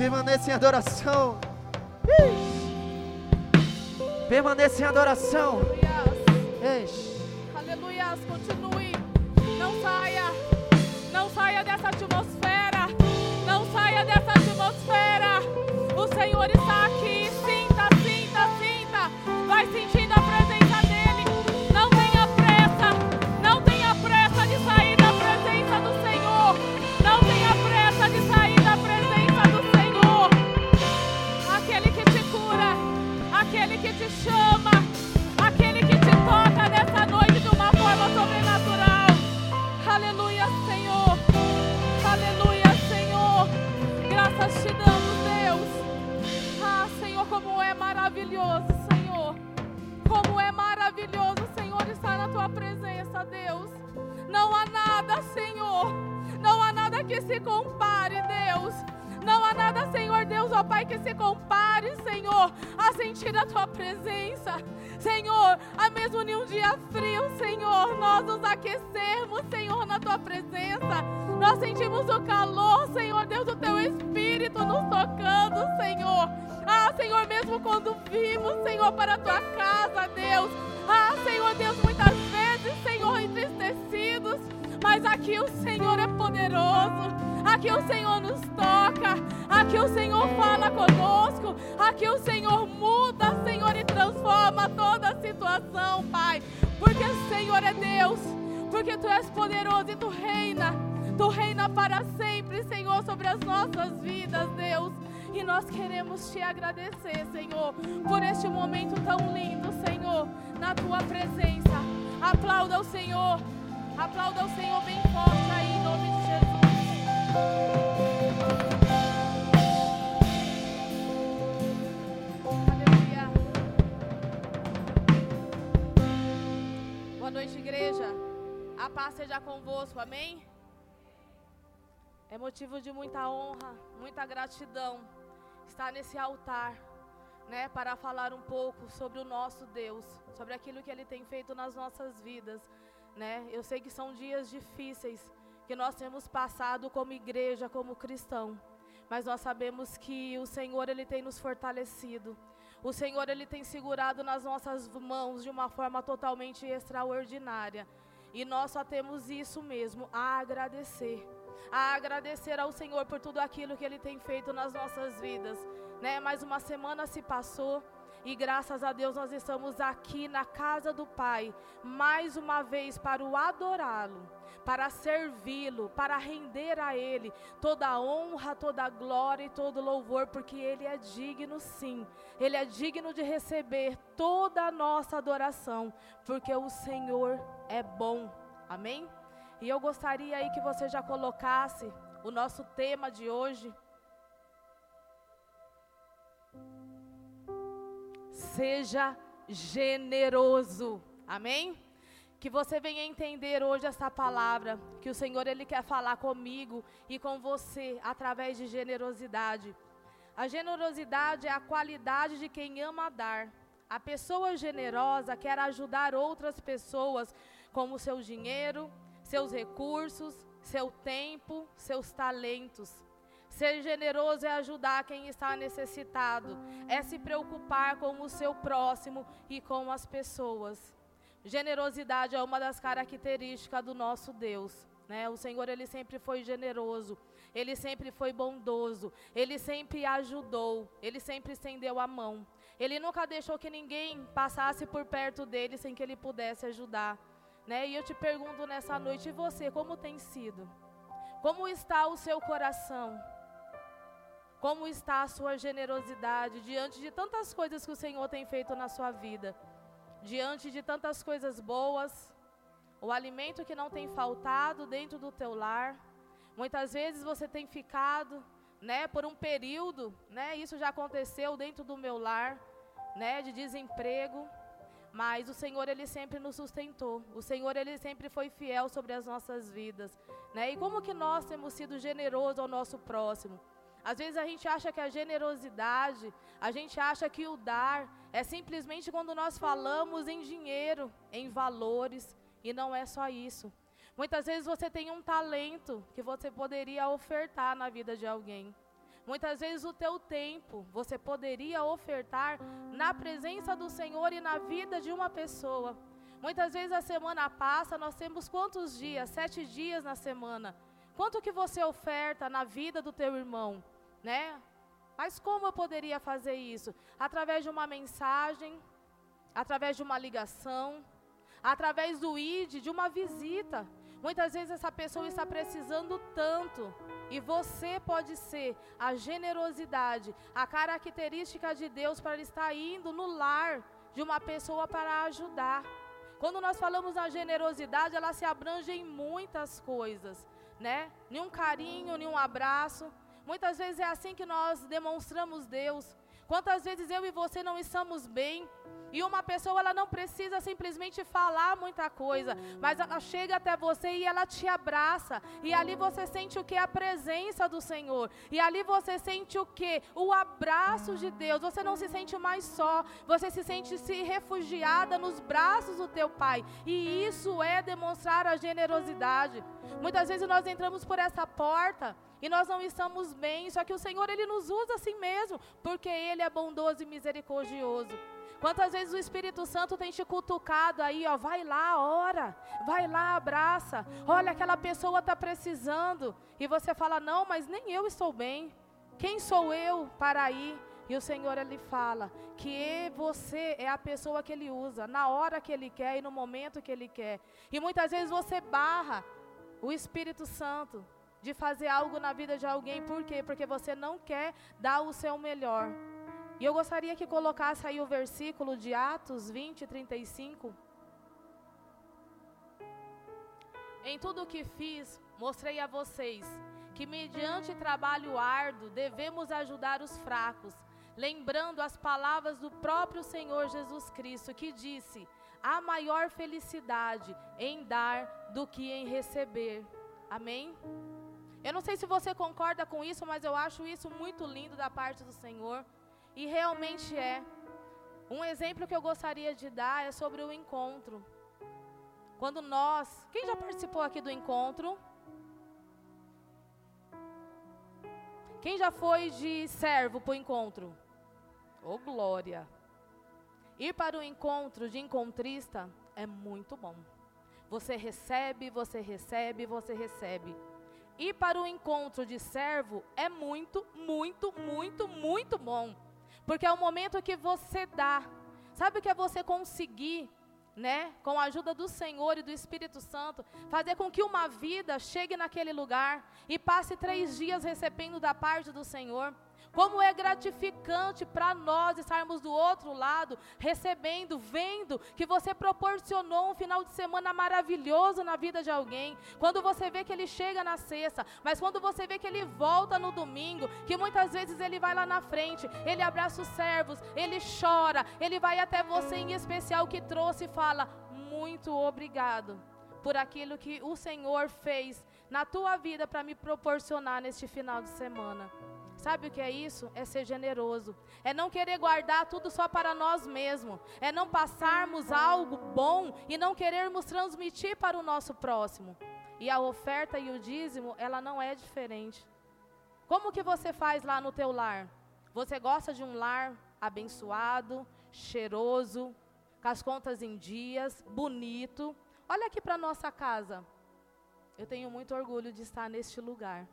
Permaneça em adoração. Permaneça em adoração. Aleluia. Continue. Não saia. Não saia dessa atmosfera. Não saia dessa atmosfera. O Senhor está aqui. Sinta, maravilhoso, Senhor. Como é maravilhoso, Senhor, estar na tua presença, Deus. Não há nada, Senhor. Não há nada que se compare, Deus. Não há nada, Senhor Deus, ó Pai, que se compare, Senhor, a sentir a tua presença. Senhor, a mesmo em um dia frio, Senhor, nós nos aquecermos, Senhor, na tua presença. Nós sentimos o calor, Senhor Deus, do teu Espírito nos tocando, Senhor. Ah, Senhor, mesmo quando vimos, Senhor, para a tua casa, Deus. Ah, Senhor Deus, muitas vezes, Senhor, entristecidos. Mas aqui o Senhor é poderoso. Aqui o Senhor nos toca. Aqui o Senhor fala conosco. Aqui o Senhor muda, Senhor, e transforma toda a situação, Pai. Porque o Senhor é Deus. Porque Tu és poderoso e Tu reina. Tu reina para sempre, Senhor, sobre as nossas vidas, Deus. E nós queremos te agradecer, Senhor, por este momento tão lindo, Senhor, na tua presença. Aplauda o Senhor. Aplauda o Senhor bem forte aí, em nome de Jesus. Boa noite, igreja. A paz seja convosco, amém? É motivo de muita honra, muita gratidão estar nesse altar, né, para falar um pouco sobre o nosso Deus, sobre aquilo que Ele tem feito nas nossas vidas, né? Eu sei que são dias difíceis que nós temos passado como igreja, como cristão, mas nós sabemos que o Senhor Ele tem nos fortalecido. O Senhor Ele tem segurado nas nossas mãos de uma forma totalmente extraordinária. E nós só temos isso mesmo, a agradecer. A agradecer ao Senhor por tudo aquilo que Ele tem feito nas nossas vidas. Né? Mais uma semana se passou e graças a Deus nós estamos aqui na casa do Pai, mais uma vez para o adorá-lo, para servi-lo, para render a Ele toda a honra, toda a glória e todo louvor, porque Ele é digno sim, Ele é digno de receber toda a nossa adoração, porque o Senhor é bom, amém? E eu gostaria aí que você já colocasse o nosso tema de hoje. Seja generoso. Amém? Que você venha entender hoje essa palavra, que o Senhor ele quer falar comigo e com você através de generosidade. A generosidade é a qualidade de quem ama dar. A pessoa generosa quer ajudar outras pessoas com o seu dinheiro, seus recursos, seu tempo, seus talentos. Ser generoso é ajudar quem está necessitado, é se preocupar com o seu próximo e com as pessoas. Generosidade é uma das características do nosso Deus. Né? O Senhor ele sempre foi generoso, ele sempre foi bondoso, ele sempre ajudou, ele sempre estendeu a mão. Ele nunca deixou que ninguém passasse por perto dele sem que ele pudesse ajudar. Né? E eu te pergunto nessa noite, e você, como tem sido? Como está o seu coração? Como está a sua generosidade diante de tantas coisas que o Senhor tem feito na sua vida? Diante de tantas coisas boas, o alimento que não tem faltado dentro do teu lar. Muitas vezes você tem ficado, né, por um período, né, isso já aconteceu dentro do meu lar, né, de desemprego, mas o Senhor ele sempre nos sustentou. O Senhor ele sempre foi fiel sobre as nossas vidas, né? E como que nós temos sido generosos ao nosso próximo? Às vezes a gente acha que a generosidade, a gente acha que o dar é simplesmente quando nós falamos em dinheiro, em valores, e não é só isso. Muitas vezes você tem um talento que você poderia ofertar na vida de alguém. Muitas vezes o teu tempo você poderia ofertar na presença do Senhor e na vida de uma pessoa. Muitas vezes a semana passa, nós temos quantos dias? Sete dias na semana. Quanto que você oferta na vida do teu irmão, né? Mas como eu poderia fazer isso? Através de uma mensagem, através de uma ligação, através do ID, de uma visita. Muitas vezes essa pessoa está precisando tanto e você pode ser a generosidade, a característica de Deus para estar indo no lar de uma pessoa para ajudar. Quando nós falamos na generosidade, ela se abrange em muitas coisas, né? Nenhum carinho, nenhum abraço. Muitas vezes é assim que nós demonstramos Deus. Quantas vezes eu e você não estamos bem e uma pessoa ela não precisa simplesmente falar muita coisa, mas ela chega até você e ela te abraça. E ali você sente o que? A presença do Senhor. E ali você sente o que? O abraço de Deus. Você não se sente mais só, você se sente se refugiada nos braços do teu Pai. E isso é demonstrar a generosidade. Muitas vezes nós entramos por essa porta e nós não estamos bem, só que o Senhor ele nos usa assim mesmo, porque ele é bondoso e misericordioso. Quantas vezes o Espírito Santo tem te cutucado aí, ó, vai lá, ora, vai lá, abraça. Olha, aquela pessoa está precisando. E você fala, não, mas nem eu estou bem. Quem sou eu para ir? E o Senhor ele fala que você é a pessoa que ele usa, na hora que ele quer e no momento que ele quer. E muitas vezes você barra o Espírito Santo de fazer algo na vida de alguém, por quê? Porque você não quer dar o seu melhor. E eu gostaria que colocasse aí o versículo de Atos 20, 35. Em tudo o que fiz, mostrei a vocês que, mediante trabalho árduo, devemos ajudar os fracos, lembrando as palavras do próprio Senhor Jesus Cristo, que disse: há maior felicidade em dar do que em receber. Amém? Eu não sei se você concorda com isso, mas eu acho isso muito lindo da parte do Senhor. E realmente é. Um exemplo que eu gostaria de dar é sobre o encontro. Quando nós, quem já participou aqui do encontro? Quem já foi de servo para o encontro? Ô oh, glória! Ir para o encontro de encontrista é muito bom. Você recebe, você recebe, você recebe. Ir para o encontro de servo é muito, muito, muito, muito bom. Porque é o momento que você dá. Sabe o que é você conseguir, né, com a ajuda do Senhor e do Espírito Santo, fazer com que uma vida chegue naquele lugar e passe três dias recebendo da parte do Senhor? Como é gratificante para nós estarmos do outro lado, recebendo, vendo que você proporcionou um final de semana maravilhoso na vida de alguém. Quando você vê que ele chega na sexta, mas quando você vê que ele volta no domingo, que muitas vezes ele vai lá na frente, ele abraça os servos, ele chora, ele vai até você em especial que trouxe e fala: Muito obrigado por aquilo que o Senhor fez na tua vida para me proporcionar neste final de semana. Sabe o que é isso? É ser generoso. É não querer guardar tudo só para nós mesmos. É não passarmos algo bom e não querermos transmitir para o nosso próximo. E a oferta e o dízimo, ela não é diferente. Como que você faz lá no teu lar? Você gosta de um lar abençoado, cheiroso, com as contas em dias, bonito. Olha aqui para nossa casa. Eu tenho muito orgulho de estar neste lugar.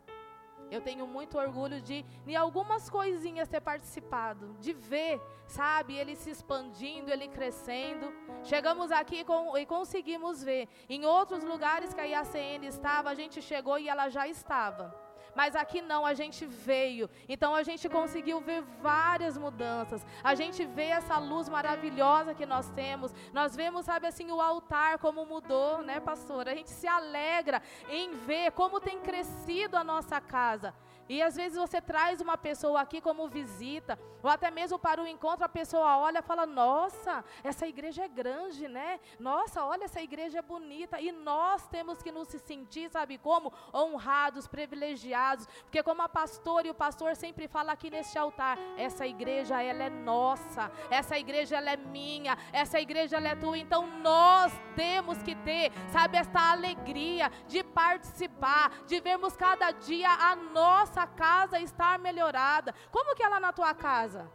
Eu tenho muito orgulho de, em algumas coisinhas, ter participado, de ver, sabe, ele se expandindo, ele crescendo. Chegamos aqui com, e conseguimos ver. Em outros lugares que a IACN estava, a gente chegou e ela já estava. Mas aqui não, a gente veio. Então a gente conseguiu ver várias mudanças. A gente vê essa luz maravilhosa que nós temos. Nós vemos, sabe assim, o altar como mudou, né, pastor? A gente se alegra em ver como tem crescido a nossa casa. E às vezes você traz uma pessoa aqui como visita, ou até mesmo para o encontro, a pessoa olha e fala: Nossa, essa igreja é grande, né? Nossa, olha, essa igreja é bonita. E nós temos que nos sentir, sabe como? Honrados, privilegiados. Porque, como a pastora e o pastor sempre fala aqui neste altar, essa igreja, ela é nossa, essa igreja, ela é minha, essa igreja, ela é tua. Então, nós temos que ter, sabe, esta alegria de participar, de vermos cada dia a nossa nossa casa estar melhorada. Como que é na tua casa?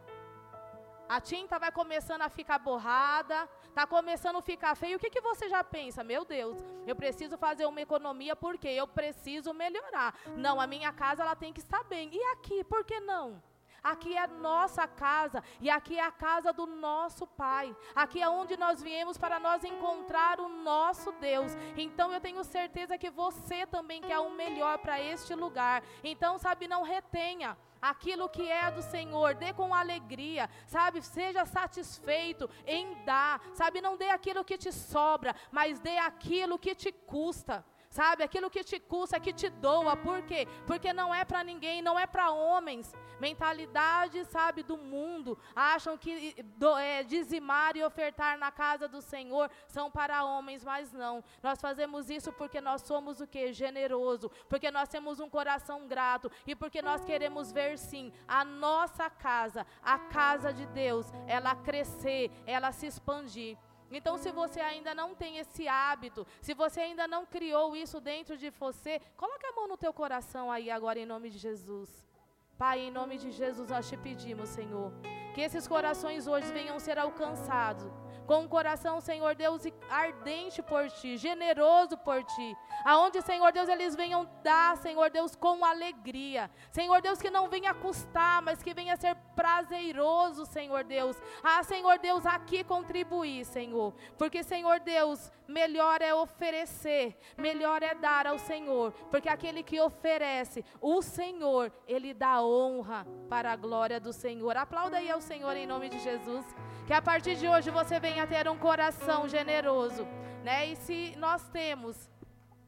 A tinta vai começando a ficar borrada, está começando a ficar feio. O que, que você já pensa? Meu Deus, eu preciso fazer uma economia porque eu preciso melhorar. Não, a minha casa ela tem que estar bem. E aqui, por que não? Aqui é nossa casa e aqui é a casa do nosso Pai. Aqui é onde nós viemos para nós encontrar o nosso Deus. Então eu tenho certeza que você também quer o melhor para este lugar. Então, sabe, não retenha aquilo que é do Senhor, dê com alegria, sabe? Seja satisfeito em dar, sabe? Não dê aquilo que te sobra, mas dê aquilo que te custa sabe? Aquilo que te custa, que te doa. Por quê? Porque não é para ninguém, não é para homens. Mentalidade, sabe, do mundo. Acham que do, é, dizimar e ofertar na casa do Senhor são para homens, mas não. Nós fazemos isso porque nós somos o que? Generoso. Porque nós temos um coração grato. E porque nós queremos ver, sim, a nossa casa, a casa de Deus, ela crescer, ela se expandir. Então, se você ainda não tem esse hábito, se você ainda não criou isso dentro de você, coloque a mão no teu coração aí agora em nome de Jesus. Pai, em nome de Jesus nós te pedimos, Senhor, que esses corações hoje venham ser alcançados com um coração, Senhor Deus, ardente por Ti, generoso por Ti. Aonde, Senhor Deus, eles venham dar, Senhor Deus, com alegria. Senhor Deus, que não venha custar, mas que venha ser prazeroso, Senhor Deus. Ah, Senhor Deus, aqui contribuir, Senhor. Porque, Senhor Deus, melhor é oferecer, melhor é dar ao Senhor. Porque aquele que oferece, o Senhor, ele dá honra para a glória do Senhor. Aplauda aí ao Senhor em nome de Jesus. Que a partir de hoje você venha ter um coração generoso, né? E se nós temos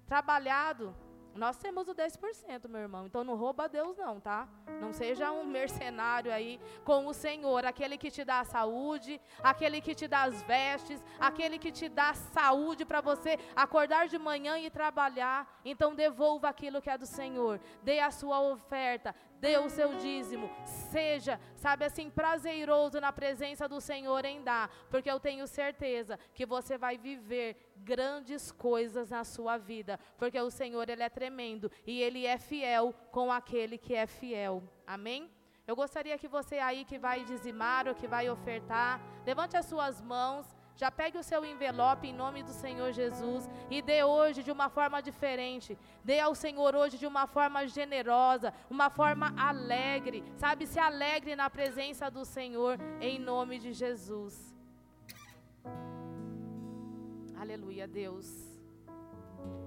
trabalhado nós temos o 10%, meu irmão. Então não rouba Deus, não, tá? Não seja um mercenário aí com o Senhor, aquele que te dá a saúde, aquele que te dá as vestes, aquele que te dá saúde para você acordar de manhã e trabalhar. Então devolva aquilo que é do Senhor. Dê a sua oferta, dê o seu dízimo, seja, sabe assim, prazeroso na presença do Senhor em dar, porque eu tenho certeza que você vai viver grandes coisas na sua vida, porque o Senhor, Ele é tremendo e Ele é fiel com aquele que é fiel. Amém? Eu gostaria que você aí que vai dizimar ou que vai ofertar, levante as suas mãos. Já pegue o seu envelope em nome do Senhor Jesus e dê hoje de uma forma diferente. Dê ao Senhor hoje de uma forma generosa, uma forma alegre. Sabe, se alegre na presença do Senhor em nome de Jesus. Aleluia, Deus.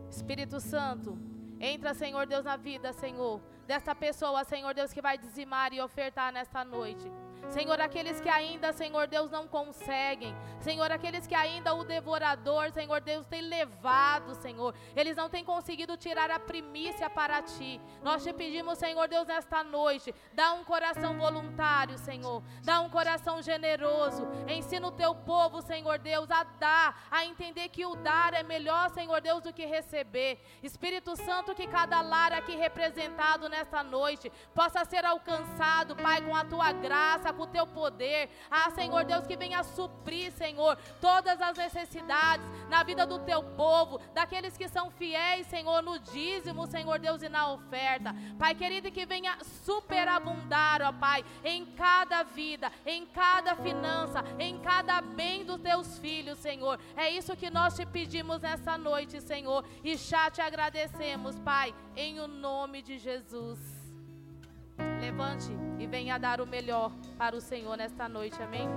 Espírito Santo, entra, Senhor Deus, na vida, Senhor, desta pessoa, Senhor Deus, que vai dizimar e ofertar nesta noite. Senhor, aqueles que ainda, Senhor Deus, não conseguem. Senhor, aqueles que ainda o devorador, Senhor Deus, tem levado, Senhor. Eles não têm conseguido tirar a primícia para ti. Nós te pedimos, Senhor Deus, nesta noite, dá um coração voluntário, Senhor. Dá um coração generoso. Ensina o teu povo, Senhor Deus, a dar, a entender que o dar é melhor, Senhor Deus, do que receber. Espírito Santo, que cada lar aqui representado nesta noite possa ser alcançado, Pai, com a tua graça com o teu poder. Ah, Senhor Deus, que venha suprir, Senhor, todas as necessidades na vida do teu povo, daqueles que são fiéis, Senhor, no dízimo, Senhor Deus, e na oferta. Pai querido, que venha superabundar, ó Pai, em cada vida, em cada finança, em cada bem dos teus filhos, Senhor. É isso que nós te pedimos nessa noite, Senhor, e já te agradecemos, Pai, em o nome de Jesus. Levante e venha dar o melhor para o Senhor nesta noite, amém?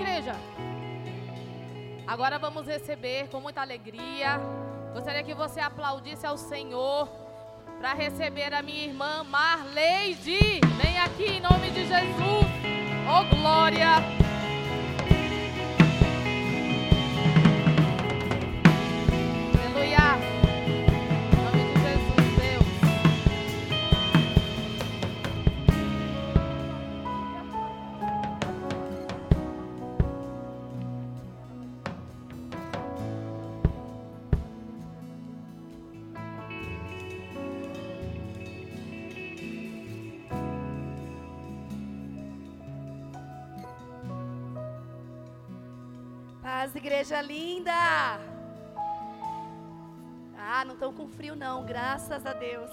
igreja? Agora vamos receber com muita alegria. Gostaria que você aplaudisse ao Senhor para receber a minha irmã Marleide. Vem aqui em nome de Jesus. Oh glória! Frio não, graças a Deus.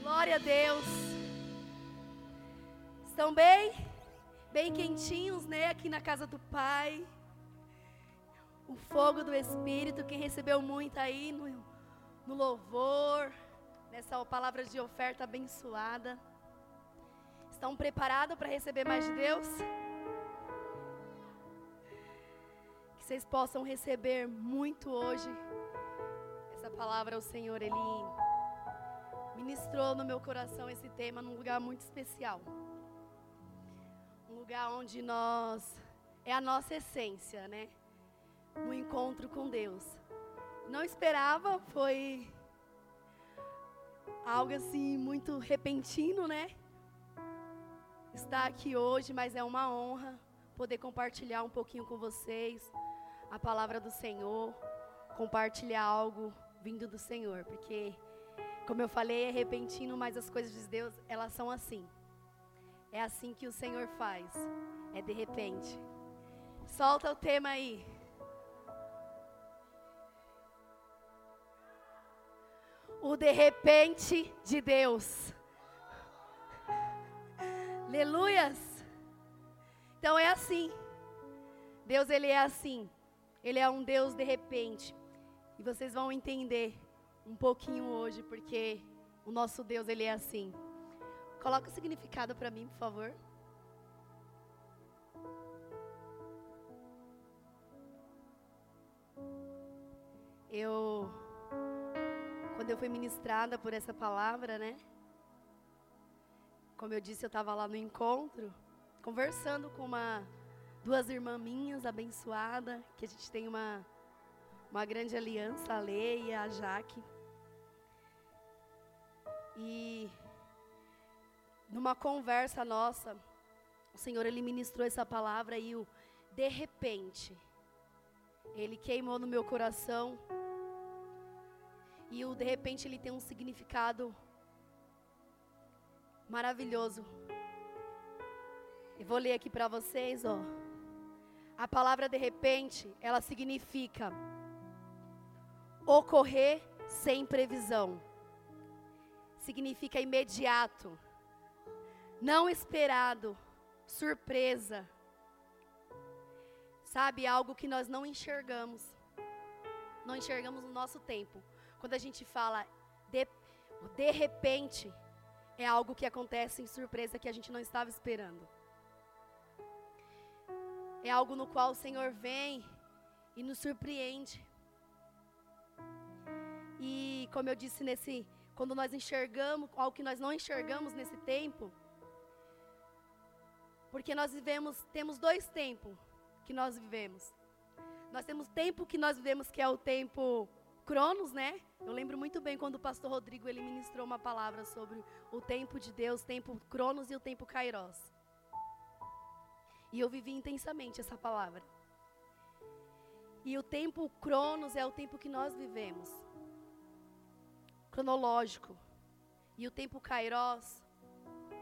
Glória a Deus. Estão bem? Bem quentinhos, né? Aqui na casa do Pai. O fogo do Espírito, quem recebeu muito aí no, no louvor, nessa palavra de oferta abençoada. Estão preparados para receber mais de Deus? vocês possam receber muito hoje. Palavra o Senhor, Ele ministrou no meu coração esse tema num lugar muito especial. Um lugar onde nós, é a nossa essência, né? No encontro com Deus. Não esperava, foi algo assim muito repentino, né? Estar aqui hoje, mas é uma honra poder compartilhar um pouquinho com vocês a palavra do Senhor, compartilhar algo vindo do Senhor, porque como eu falei, é repentino, mas as coisas de Deus, elas são assim. É assim que o Senhor faz. É de repente. Solta o tema aí. O de repente de Deus. Aleluias. Então é assim. Deus ele é assim. Ele é um Deus de repente. E vocês vão entender um pouquinho hoje, porque o nosso Deus, ele é assim. Coloca o significado para mim, por favor. Eu, quando eu fui ministrada por essa palavra, né? Como eu disse, eu estava lá no encontro, conversando com uma duas irmãs minhas abençoadas, que a gente tem uma, uma grande aliança, a Leia e a Jaque. E numa conversa nossa, o Senhor ele ministrou essa palavra e o de repente ele queimou no meu coração. E o de repente ele tem um significado maravilhoso. Eu vou ler aqui para vocês, ó. A palavra de repente, ela significa ocorrer sem previsão. Significa imediato, não esperado, surpresa. Sabe, algo que nós não enxergamos. Não enxergamos no nosso tempo. Quando a gente fala de, de repente, é algo que acontece em surpresa que a gente não estava esperando. É algo no qual o Senhor vem e nos surpreende. E como eu disse nesse, quando nós enxergamos algo que nós não enxergamos nesse tempo, porque nós vivemos, temos dois tempos que nós vivemos. Nós temos tempo que nós vivemos que é o tempo Cronos, né? Eu lembro muito bem quando o pastor Rodrigo ele ministrou uma palavra sobre o tempo de Deus, tempo Cronos e o tempo Kairos. E eu vivi intensamente essa palavra. E o tempo Cronos é o tempo que nós vivemos. Cronológico. E o tempo Kairos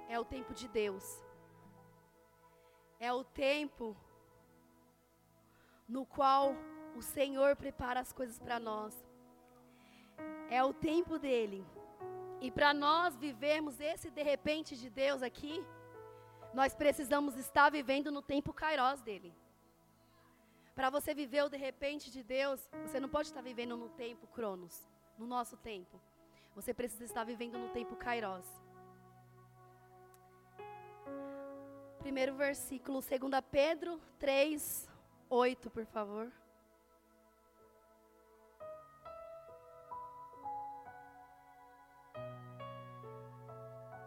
é o tempo de Deus. É o tempo no qual o Senhor prepara as coisas para nós. É o tempo dele. E para nós vivermos esse de repente de Deus aqui, nós precisamos estar vivendo no tempo kairos dele. Para você viver o de repente de Deus, você não pode estar vivendo no tempo cronos, no nosso tempo. Você precisa estar vivendo no tempo kairos. Primeiro versículo, 2 Pedro 3, 8, por favor.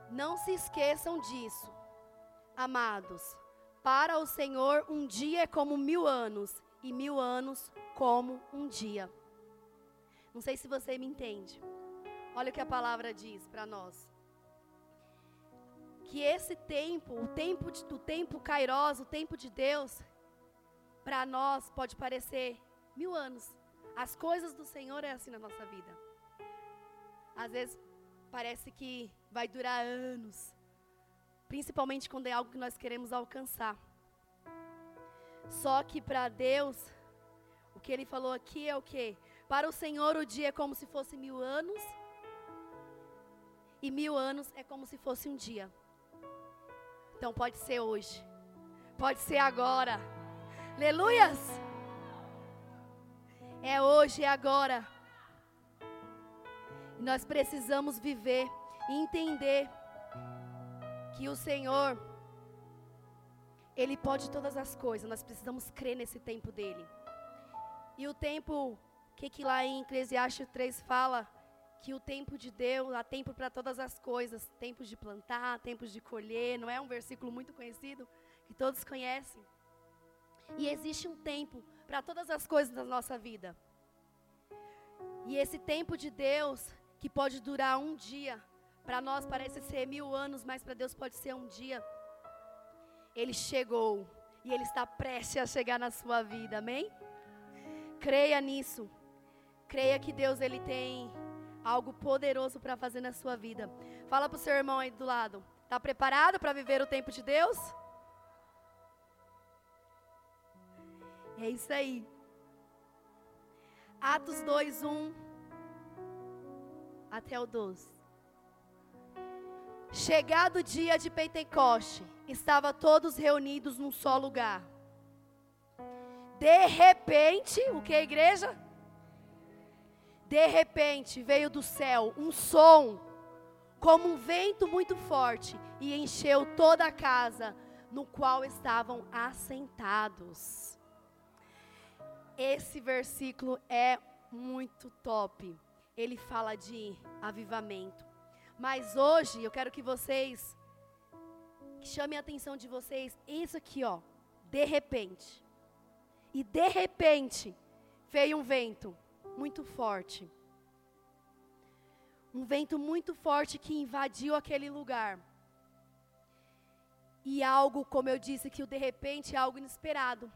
Não se esqueçam disso, amados. Para o Senhor, um dia é como mil anos, e mil anos como um dia. Não sei se você me entende. Olha o que a palavra diz para nós. Que esse tempo, o tempo de, do tempo kairos, o tempo de Deus, para nós pode parecer mil anos. As coisas do Senhor é assim na nossa vida. Às vezes parece que vai durar anos, principalmente quando é algo que nós queremos alcançar. Só que para Deus, o que Ele falou aqui é o que? Para o Senhor o dia é como se fosse mil anos, e mil anos é como se fosse um dia. Então pode ser hoje, pode ser agora. Aleluias! É hoje, é agora. Nós precisamos viver e entender que o Senhor, Ele pode todas as coisas. Nós precisamos crer nesse tempo dele. E o tempo, que que lá em Eclesiastes 3 fala? Que o tempo de Deus, há tempo para todas as coisas, tempos de plantar, tempos de colher, não é um versículo muito conhecido que todos conhecem. E existe um tempo para todas as coisas da nossa vida. E esse tempo de Deus, que pode durar um dia. Para nós parece ser mil anos, mas para Deus pode ser um dia. Ele chegou e Ele está prestes a chegar na sua vida, amém? Creia nisso. Creia que Deus ele tem algo poderoso para fazer na sua vida. Fala para o seu irmão aí do lado. Está preparado para viver o tempo de Deus? É isso aí. Atos 2, 1 até o 12. Chegado o dia de Pentecoste, estavam todos reunidos num só lugar. De repente, o que é igreja? De repente veio do céu um som, como um vento muito forte, e encheu toda a casa no qual estavam assentados. Esse versículo é muito top ele fala de avivamento. Mas hoje eu quero que vocês que chamem a atenção de vocês isso aqui, ó, de repente. E de repente veio um vento muito forte. Um vento muito forte que invadiu aquele lugar. E algo, como eu disse, que o de repente é algo inesperado.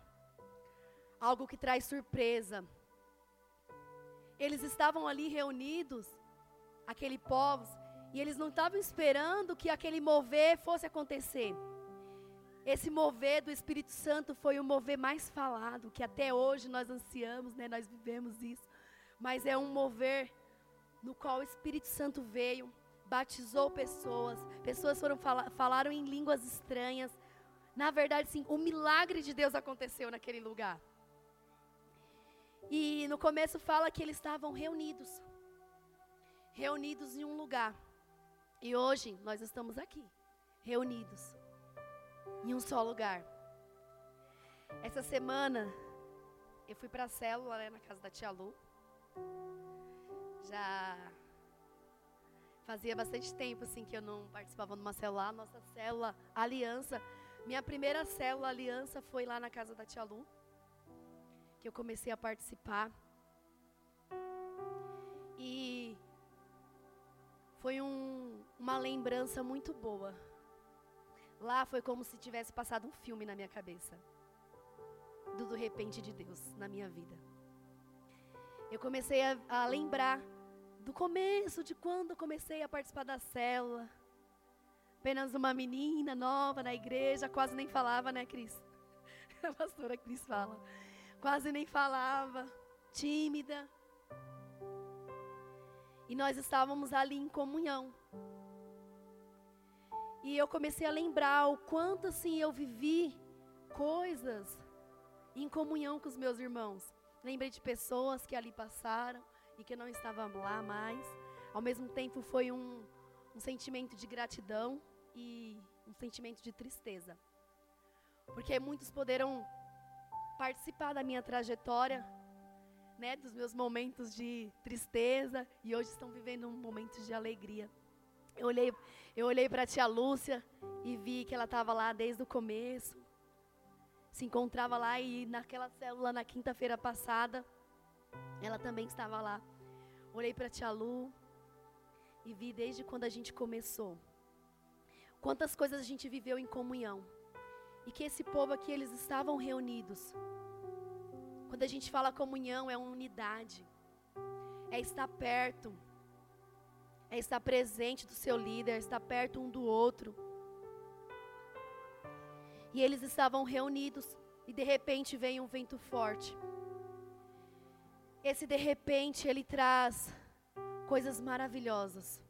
Algo que traz surpresa eles estavam ali reunidos, aquele povo, e eles não estavam esperando que aquele mover fosse acontecer. Esse mover do Espírito Santo foi o mover mais falado, que até hoje nós ansiamos, né? Nós vivemos isso. Mas é um mover no qual o Espírito Santo veio, batizou pessoas, pessoas foram fala, falaram em línguas estranhas. Na verdade, sim, o milagre de Deus aconteceu naquele lugar. E no começo fala que eles estavam reunidos. Reunidos em um lugar. E hoje nós estamos aqui, reunidos em um só lugar. Essa semana eu fui para a célula né, na casa da tia Lu. Já fazia bastante tempo assim que eu não participava de uma célula, nossa célula Aliança. Minha primeira célula Aliança foi lá na casa da tia Lu que eu comecei a participar. E foi um, uma lembrança muito boa. Lá foi como se tivesse passado um filme na minha cabeça. Do, do repente de Deus na minha vida. Eu comecei a, a lembrar do começo, de quando eu comecei a participar da célula. Apenas uma menina nova na igreja, quase nem falava, né, Cris? A pastora Cris fala quase nem falava, tímida. E nós estávamos ali em comunhão. E eu comecei a lembrar o quanto assim eu vivi coisas em comunhão com os meus irmãos. Lembrei de pessoas que ali passaram e que não estavam lá mais. Ao mesmo tempo foi um, um sentimento de gratidão e um sentimento de tristeza. Porque muitos poderão participar da minha trajetória, né, dos meus momentos de tristeza e hoje estão vivendo momentos de alegria. Eu olhei, eu olhei para a tia Lúcia e vi que ela estava lá desde o começo. Se encontrava lá e naquela célula na quinta-feira passada, ela também estava lá. Olhei para a tia Lu e vi desde quando a gente começou. Quantas coisas a gente viveu em comunhão. E que esse povo aqui, eles estavam reunidos. Quando a gente fala comunhão, é unidade. É estar perto é estar presente do seu líder, estar perto um do outro. E eles estavam reunidos e de repente vem um vento forte. Esse de repente ele traz coisas maravilhosas.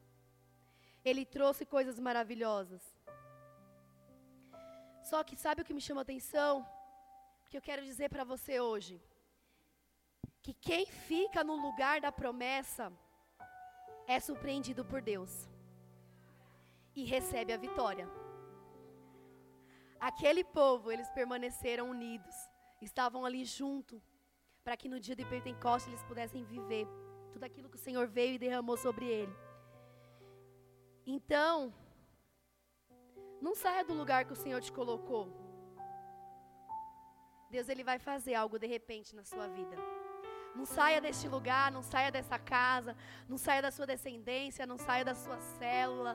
Ele trouxe coisas maravilhosas. Só que sabe o que me chama a atenção? Que eu quero dizer para você hoje, que quem fica no lugar da promessa é surpreendido por Deus e recebe a vitória. Aquele povo, eles permaneceram unidos, estavam ali junto, para que no dia de Pentecostes eles pudessem viver tudo aquilo que o Senhor veio e derramou sobre ele. Então, não saia do lugar que o Senhor te colocou. Deus ele vai fazer algo de repente na sua vida. Não saia deste lugar, não saia dessa casa, não saia da sua descendência, não saia da sua célula.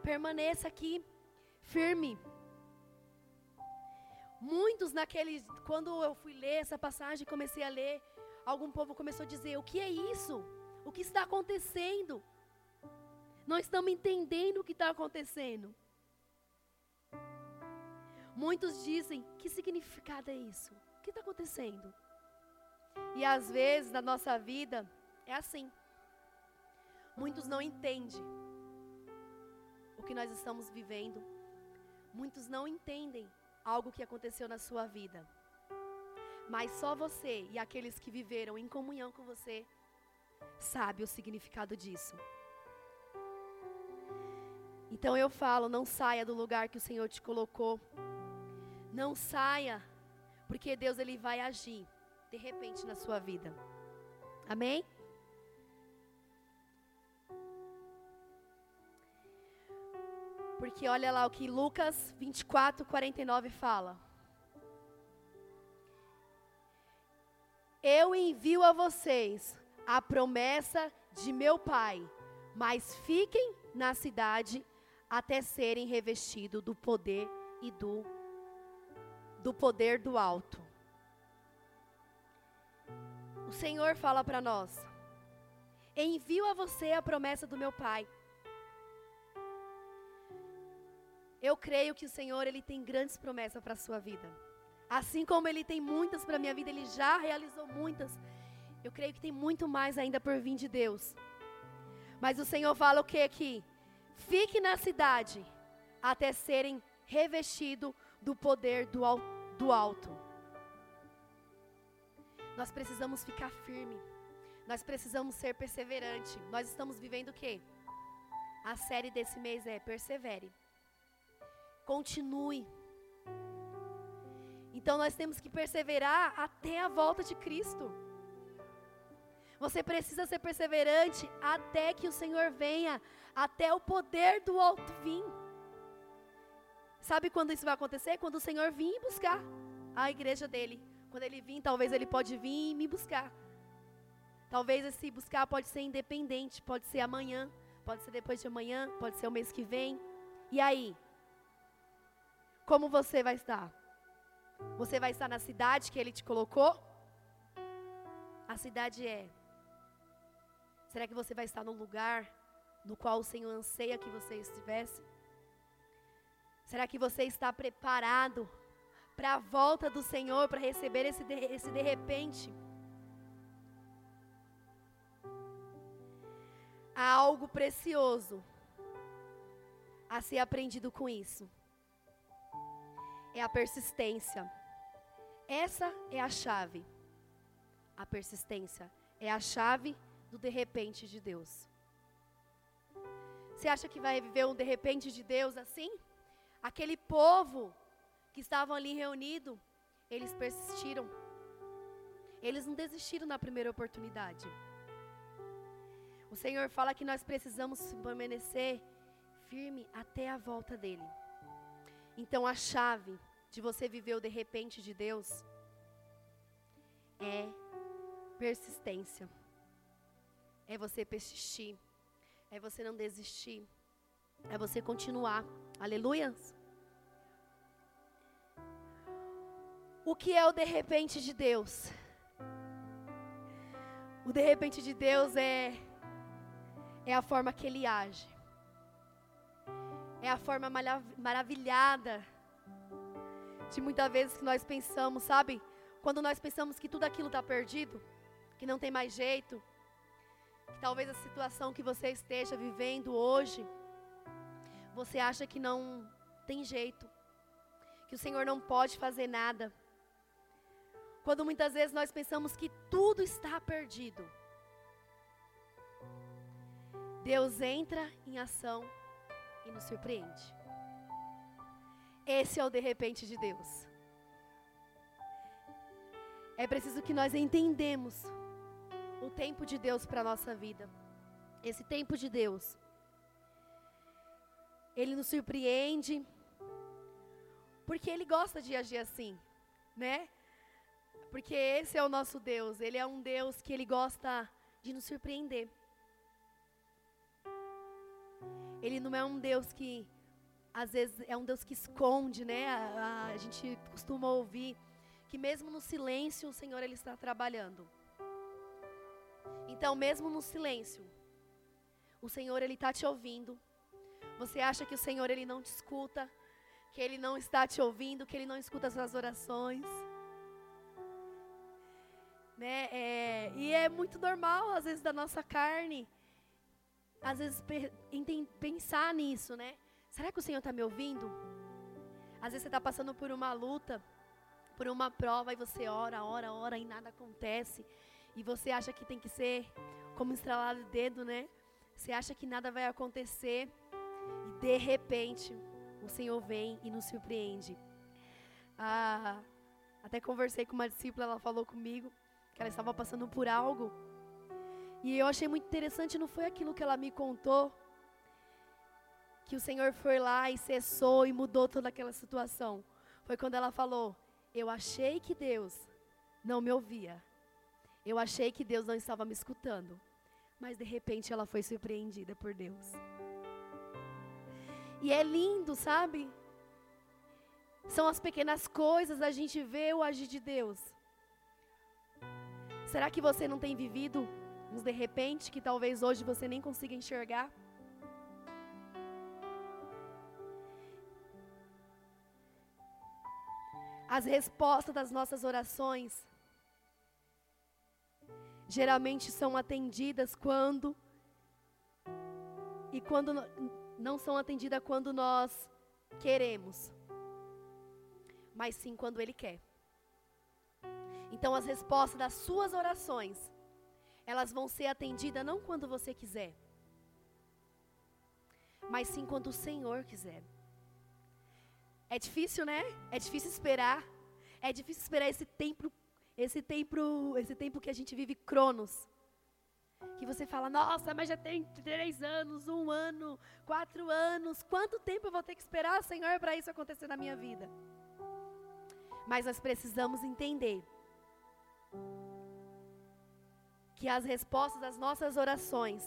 Permaneça aqui, firme. Muitos naqueles, quando eu fui ler essa passagem, comecei a ler, algum povo começou a dizer: o que é isso? O que está acontecendo? Não estamos entendendo o que está acontecendo. Muitos dizem: que significado é isso? O que está acontecendo? E às vezes na nossa vida é assim. Muitos não entendem o que nós estamos vivendo. Muitos não entendem algo que aconteceu na sua vida. Mas só você e aqueles que viveram em comunhão com você sabe o significado disso. Então eu falo, não saia do lugar que o Senhor te colocou. Não saia, porque Deus ele vai agir de repente na sua vida. Amém? Porque olha lá o que Lucas 24, 49 fala. Eu envio a vocês a promessa de meu Pai, mas fiquem na cidade até serem revestidos do poder e do do poder do alto. O Senhor fala para nós: Envio a você a promessa do meu Pai. Eu creio que o Senhor ele tem grandes promessas para a sua vida. Assim como ele tem muitas para a minha vida, ele já realizou muitas. Eu creio que tem muito mais ainda por vir de Deus. Mas o Senhor fala o que aqui? Fique na cidade até serem revestidos do poder do, do alto. Nós precisamos ficar firme. Nós precisamos ser perseverante. Nós estamos vivendo o quê? A série desse mês é persevere. Continue. Então nós temos que perseverar até a volta de Cristo. Você precisa ser perseverante até que o Senhor venha, até o poder do alto vir. Sabe quando isso vai acontecer? Quando o Senhor vir buscar a igreja dele. Quando ele vir, talvez ele pode vir e me buscar. Talvez esse buscar pode ser independente, pode ser amanhã, pode ser depois de amanhã, pode ser o mês que vem. E aí? Como você vai estar? Você vai estar na cidade que ele te colocou? A cidade é. Será que você vai estar no lugar no qual o Senhor anseia que você estivesse? Será que você está preparado para a volta do Senhor, para receber esse de, esse de repente. Há algo precioso a ser aprendido com isso. É a persistência. Essa é a chave. A persistência é a chave do de repente de Deus. Você acha que vai viver um de repente de Deus assim? Aquele povo que estavam ali reunidos, eles persistiram. Eles não desistiram na primeira oportunidade. O Senhor fala que nós precisamos permanecer firme até a volta dele. Então a chave de você viver o de repente de Deus é persistência. É você persistir. É você não desistir. É você continuar. Aleluia. O que é o de repente de Deus? O de repente de Deus é é a forma que ele age. É a forma maravilhada de muitas vezes que nós pensamos, sabe? Quando nós pensamos que tudo aquilo está perdido, que não tem mais jeito, que talvez a situação que você esteja vivendo hoje, você acha que não tem jeito, que o Senhor não pode fazer nada. Quando muitas vezes nós pensamos que tudo está perdido, Deus entra em ação e nos surpreende. Esse é o de repente de Deus. É preciso que nós entendemos o tempo de Deus para a nossa vida. Esse tempo de Deus. Ele nos surpreende porque ele gosta de agir assim, né? Porque esse é o nosso Deus, ele é um Deus que ele gosta de nos surpreender. Ele não é um Deus que às vezes é um Deus que esconde, né? A, a, a, gente costuma ouvir que mesmo no silêncio o Senhor ele está trabalhando. Então, mesmo no silêncio, o Senhor ele está te ouvindo. Você acha que o Senhor ele não te escuta, que ele não está te ouvindo, que ele não escuta as suas orações? Né? É, e é muito normal às vezes da nossa carne, às vezes pensar nisso, né? Será que o Senhor está me ouvindo? Às vezes você está passando por uma luta, por uma prova, e você ora, ora, ora, e nada acontece. E você acha que tem que ser como estralar o dedo, né? Você acha que nada vai acontecer. E de repente, o Senhor vem e nos surpreende. Ah, até conversei com uma discípula, ela falou comigo que ela estava passando por algo. E eu achei muito interessante, não foi aquilo que ela me contou, que o Senhor foi lá e cessou e mudou toda aquela situação. Foi quando ela falou: Eu achei que Deus não me ouvia. Eu achei que Deus não estava me escutando. Mas de repente ela foi surpreendida por Deus. E é lindo, sabe? São as pequenas coisas a gente vê o agir de Deus. Será que você não tem vivido uns de repente que talvez hoje você nem consiga enxergar? As respostas das nossas orações geralmente são atendidas quando e quando não são atendidas quando nós queremos, mas sim quando ele quer. Então as respostas das suas orações, elas vão ser atendidas não quando você quiser, mas sim quando o Senhor quiser. É difícil, né? É difícil esperar. É difícil esperar esse tempo, esse tempo, esse tempo que a gente vive cronos. Que você fala, nossa, mas já tem três anos, um ano, quatro anos. Quanto tempo eu vou ter que esperar, Senhor, para isso acontecer na minha vida? Mas nós precisamos entender que as respostas às nossas orações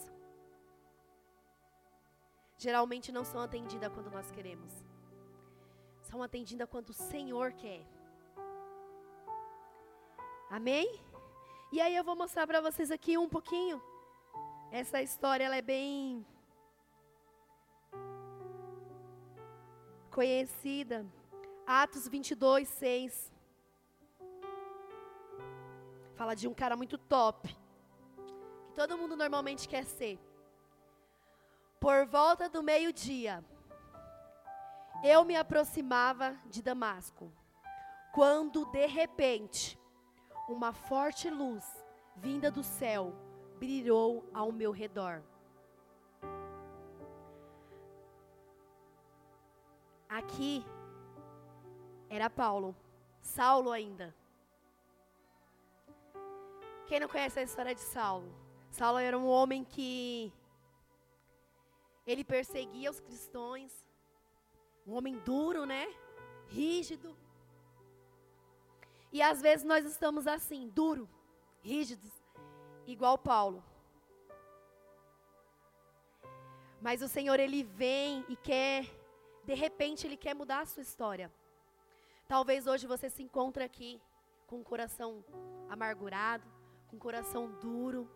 geralmente não são atendidas quando nós queremos são atendidas quando o Senhor quer. Amém? E aí eu vou mostrar para vocês aqui um pouquinho. Essa história ela é bem conhecida. Atos 22, 6. Fala de um cara muito top. Todo mundo normalmente quer ser. Por volta do meio-dia, eu me aproximava de Damasco, quando de repente uma forte luz vinda do céu brilhou ao meu redor. Aqui era Paulo, Saulo ainda. Quem não conhece a história de Saulo? Saulo era um homem que ele perseguia os cristãos, um homem duro, né? Rígido. E às vezes nós estamos assim, duro, rígidos, igual Paulo. Mas o Senhor ele vem e quer, de repente ele quer mudar a sua história. Talvez hoje você se encontre aqui com o coração amargurado, com o coração duro.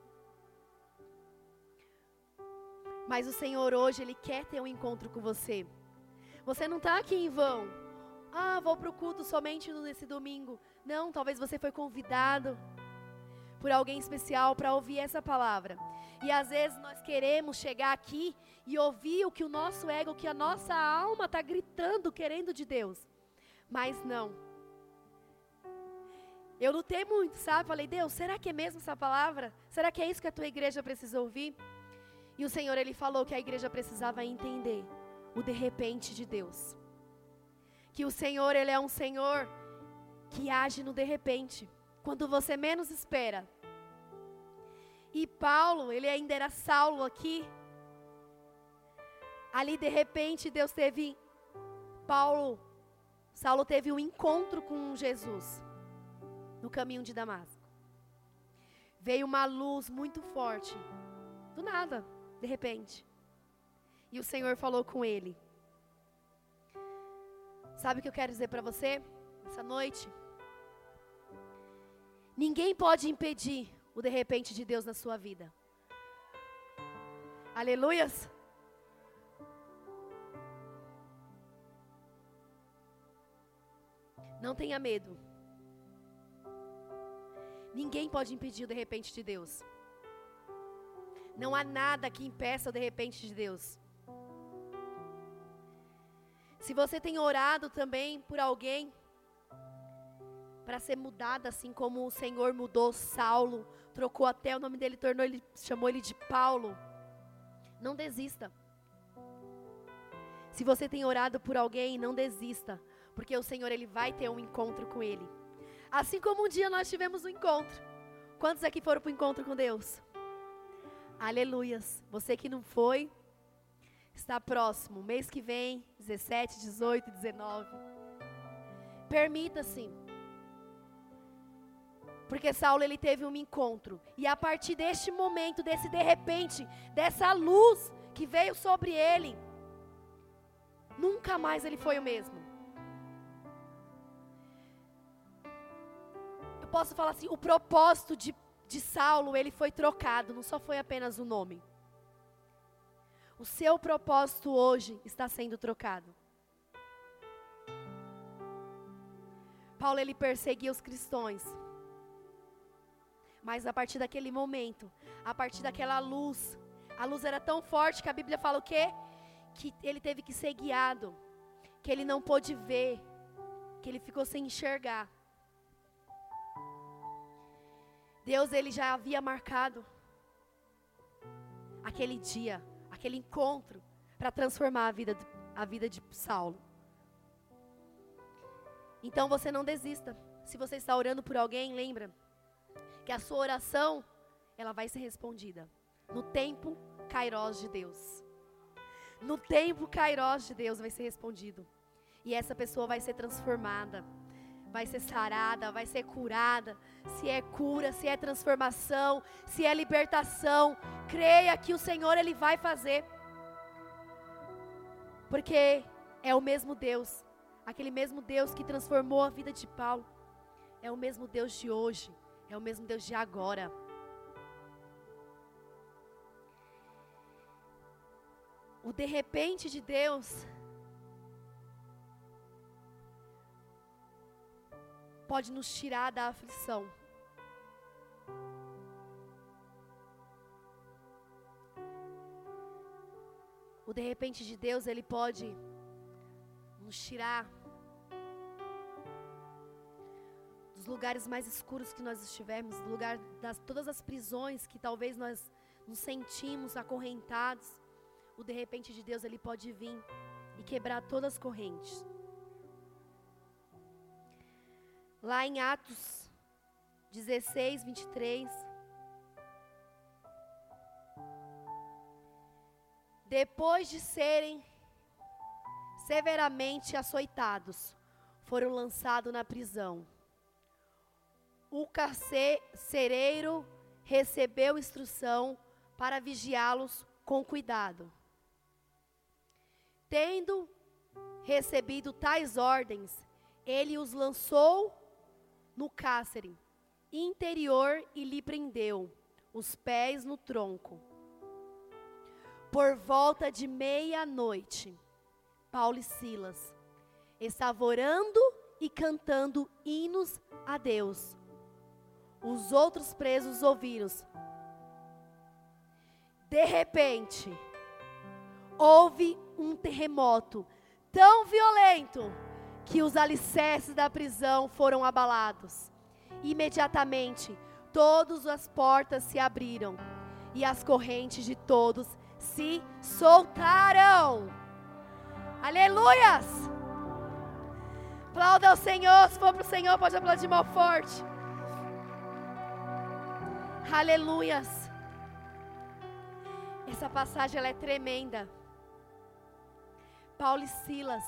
Mas o Senhor hoje ele quer ter um encontro com você. Você não está aqui em vão. Ah, vou para o culto somente nesse domingo. Não, talvez você foi convidado por alguém especial para ouvir essa palavra. E às vezes nós queremos chegar aqui e ouvir o que o nosso ego, o que a nossa alma está gritando, querendo de Deus. Mas não. Eu lutei muito, sabe? Falei, Deus, será que é mesmo essa palavra? Será que é isso que a tua igreja precisa ouvir? E o Senhor, Ele falou que a igreja precisava entender o de repente de Deus. Que o Senhor, Ele é um Senhor que age no de repente, quando você menos espera. E Paulo, ele ainda era Saulo aqui. Ali de repente Deus teve Paulo, Saulo teve um encontro com Jesus no caminho de Damasco. Veio uma luz muito forte, do nada, de repente. E o Senhor falou com ele. Sabe o que eu quero dizer para você essa noite? Ninguém pode impedir o de repente de Deus na sua vida. Aleluias. Não tenha medo. Ninguém pode impedir o de repente de Deus. Não há nada que impeça o de repente de Deus. Se você tem orado também por alguém para ser mudado, assim como o Senhor mudou Saulo, trocou até o nome dele, tornou ele, chamou ele de Paulo. Não desista. Se você tem orado por alguém, não desista, porque o Senhor ele vai ter um encontro com ele. Assim como um dia nós tivemos um encontro. Quantos aqui foram para o encontro com Deus? Aleluias. Você que não foi, está próximo. Mês que vem, 17, 18, 19. Permita-se. Porque Saulo ele teve um encontro. E a partir deste momento, desse de repente, dessa luz que veio sobre ele, nunca mais ele foi o mesmo. Eu posso falar assim, o propósito de, de Saulo, ele foi trocado, não só foi apenas o nome. O seu propósito hoje está sendo trocado. Paulo ele perseguia os cristãos. Mas a partir daquele momento, a partir daquela luz, a luz era tão forte que a Bíblia fala o quê? Que ele teve que ser guiado, que ele não pôde ver, que ele ficou sem enxergar. Deus ele já havia marcado aquele dia, aquele encontro para transformar a vida, a vida de Saulo. Então você não desista. Se você está orando por alguém, lembra que a sua oração ela vai ser respondida no tempo kairós de Deus. No tempo kairós de Deus vai ser respondido. E essa pessoa vai ser transformada vai ser sarada, vai ser curada. Se é cura, se é transformação, se é libertação, creia que o Senhor ele vai fazer. Porque é o mesmo Deus, aquele mesmo Deus que transformou a vida de Paulo, é o mesmo Deus de hoje, é o mesmo Deus de agora. O de repente de Deus pode nos tirar da aflição. O de repente de Deus, ele pode nos tirar dos lugares mais escuros que nós estivermos, do lugar das todas as prisões que talvez nós nos sentimos acorrentados. O de repente de Deus, ele pode vir e quebrar todas as correntes. Lá em Atos 16, 23. Depois de serem severamente açoitados, foram lançados na prisão. O carcereiro recebeu instrução para vigiá-los com cuidado. Tendo recebido tais ordens, ele os lançou no cárcere interior e lhe prendeu os pés no tronco. Por volta de meia-noite, Paulo e Silas estavam orando e cantando hinos a Deus. Os outros presos ouviram. De repente, houve um terremoto tão violento que os alicerces da prisão foram abalados. Imediatamente, todas as portas se abriram e as correntes de todos se soltaram. Aleluias! Aplauda ao Senhor, se for para o Senhor, pode aplaudir mal forte. Aleluias! Essa passagem ela é tremenda. Paulo e Silas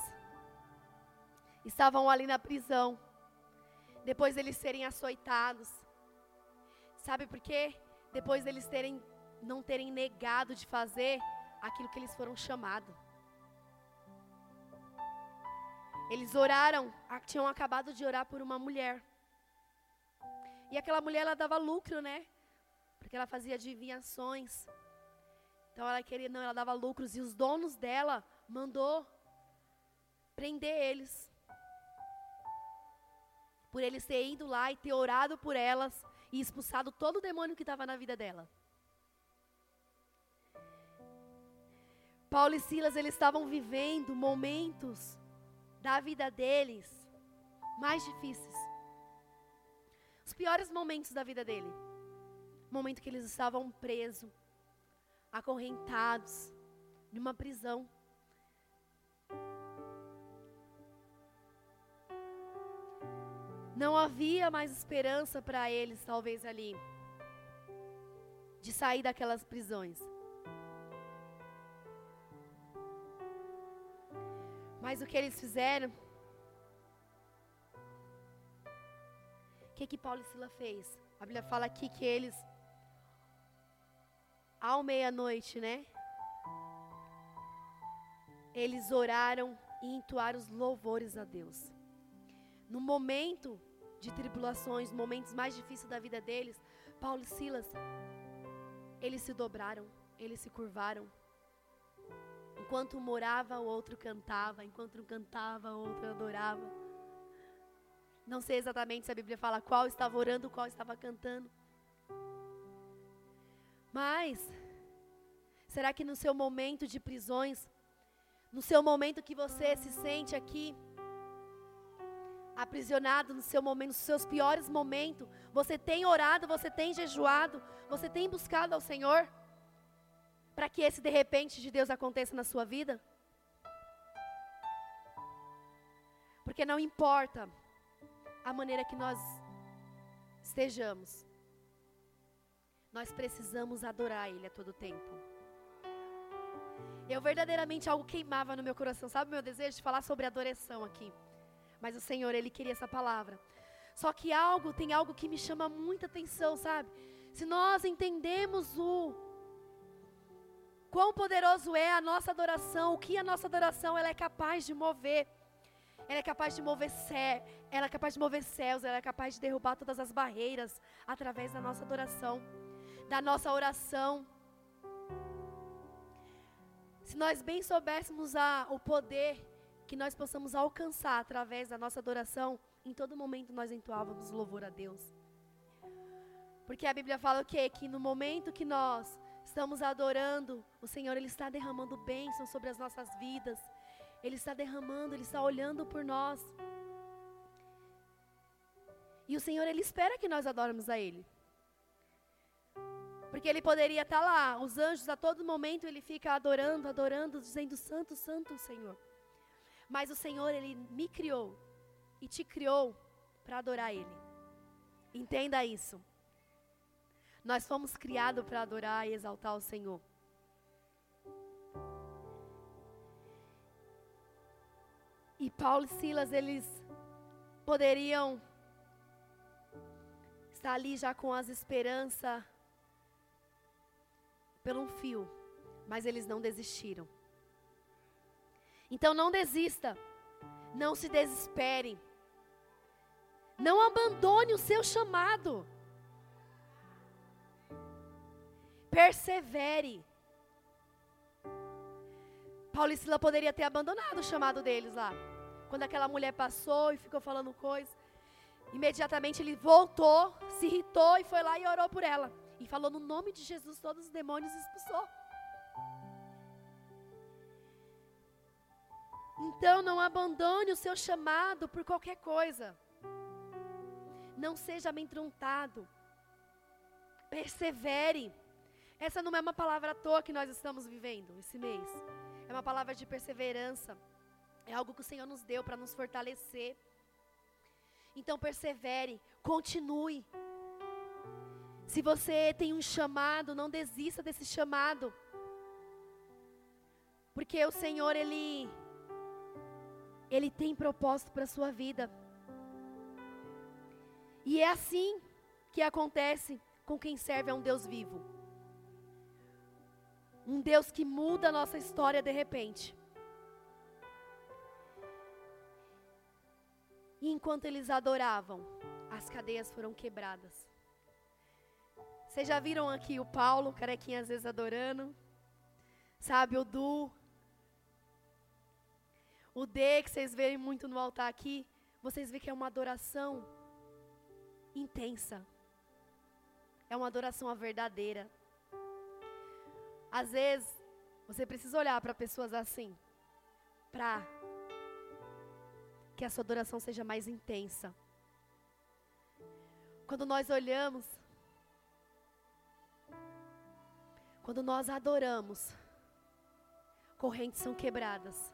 estavam ali na prisão, depois deles serem açoitados. Sabe por quê? Depois deles terem não terem negado de fazer aquilo que eles foram chamados. Eles oraram, tinham acabado de orar por uma mulher. E aquela mulher ela dava lucro, né? Porque ela fazia adivinhações. Então ela queria, não, ela dava lucros e os donos dela mandou prender eles. Por eles terem ido lá e ter orado por elas e expulsado todo o demônio que estava na vida dela. Paulo e Silas, eles estavam vivendo momentos da vida deles mais difíceis. Os piores momentos da vida dele. Momento que eles estavam presos, acorrentados, numa prisão. Não havia mais esperança para eles, talvez ali, de sair daquelas prisões. Mas o que eles fizeram? O que que Paulo e Sila fez? A Bíblia fala aqui que eles ao meia-noite, né? Eles oraram e entoaram os louvores a Deus. No momento de tribulações, momentos mais difíceis da vida deles, Paulo e Silas, eles se dobraram, eles se curvaram. Enquanto um morava, o outro cantava, enquanto um cantava, o outro adorava. Não sei exatamente se a Bíblia fala qual estava orando, qual estava cantando. Mas, será que no seu momento de prisões, no seu momento que você se sente aqui, aprisionado no seu momento, nos seus piores momentos, você tem orado, você tem jejuado, você tem buscado ao Senhor para que esse de repente de Deus aconteça na sua vida? Porque não importa a maneira que nós estejamos, nós precisamos adorar Ele a todo tempo. Eu verdadeiramente algo queimava no meu coração, sabe o meu desejo de falar sobre adoração aqui. Mas o Senhor, Ele queria essa palavra. Só que algo, tem algo que me chama muita atenção, sabe? Se nós entendemos o quão poderoso é a nossa adoração, o que a nossa adoração ela é capaz de mover. Ela é capaz de mover céu, ela é capaz de mover céus, ela é capaz de derrubar todas as barreiras através da nossa adoração, da nossa oração. Se nós bem soubéssemos a, o poder que nós possamos alcançar através da nossa adoração, em todo momento nós entoávamos louvor a Deus. Porque a Bíblia fala o quê? Que no momento que nós estamos adorando, o Senhor ele está derramando bênção sobre as nossas vidas. Ele está derramando, ele está olhando por nós. E o Senhor ele espera que nós adoremos a ele. Porque ele poderia estar lá, os anjos a todo momento ele fica adorando, adorando, dizendo santo, santo Senhor. Mas o Senhor, Ele me criou e te criou para adorar Ele. Entenda isso. Nós fomos criados para adorar e exaltar o Senhor. E Paulo e Silas, eles poderiam estar ali já com as esperanças pelo um fio, mas eles não desistiram. Então não desista, não se desespere, não abandone o seu chamado, persevere. Paulo e Sila poderia ter abandonado o chamado deles lá. Quando aquela mulher passou e ficou falando coisas, imediatamente ele voltou, se irritou e foi lá e orou por ela. E falou no nome de Jesus, todos os demônios expulsou. Então não abandone o seu chamado por qualquer coisa. Não seja amedrontado. Persevere. Essa não é uma palavra à toa que nós estamos vivendo esse mês. É uma palavra de perseverança. É algo que o Senhor nos deu para nos fortalecer. Então persevere, continue. Se você tem um chamado, não desista desse chamado. Porque o Senhor, Ele, Ele tem propósito para a sua vida. E é assim que acontece com quem serve a um Deus vivo. Um Deus que muda a nossa história de repente. E enquanto eles adoravam, as cadeias foram quebradas. Vocês já viram aqui o Paulo, carequinha às vezes adorando? Sabe, o Du. O D, que vocês veem muito no altar aqui, vocês veem que é uma adoração intensa. É uma adoração verdadeira. Às vezes, você precisa olhar para pessoas assim, para que a sua adoração seja mais intensa. Quando nós olhamos Quando nós adoramos, correntes são quebradas.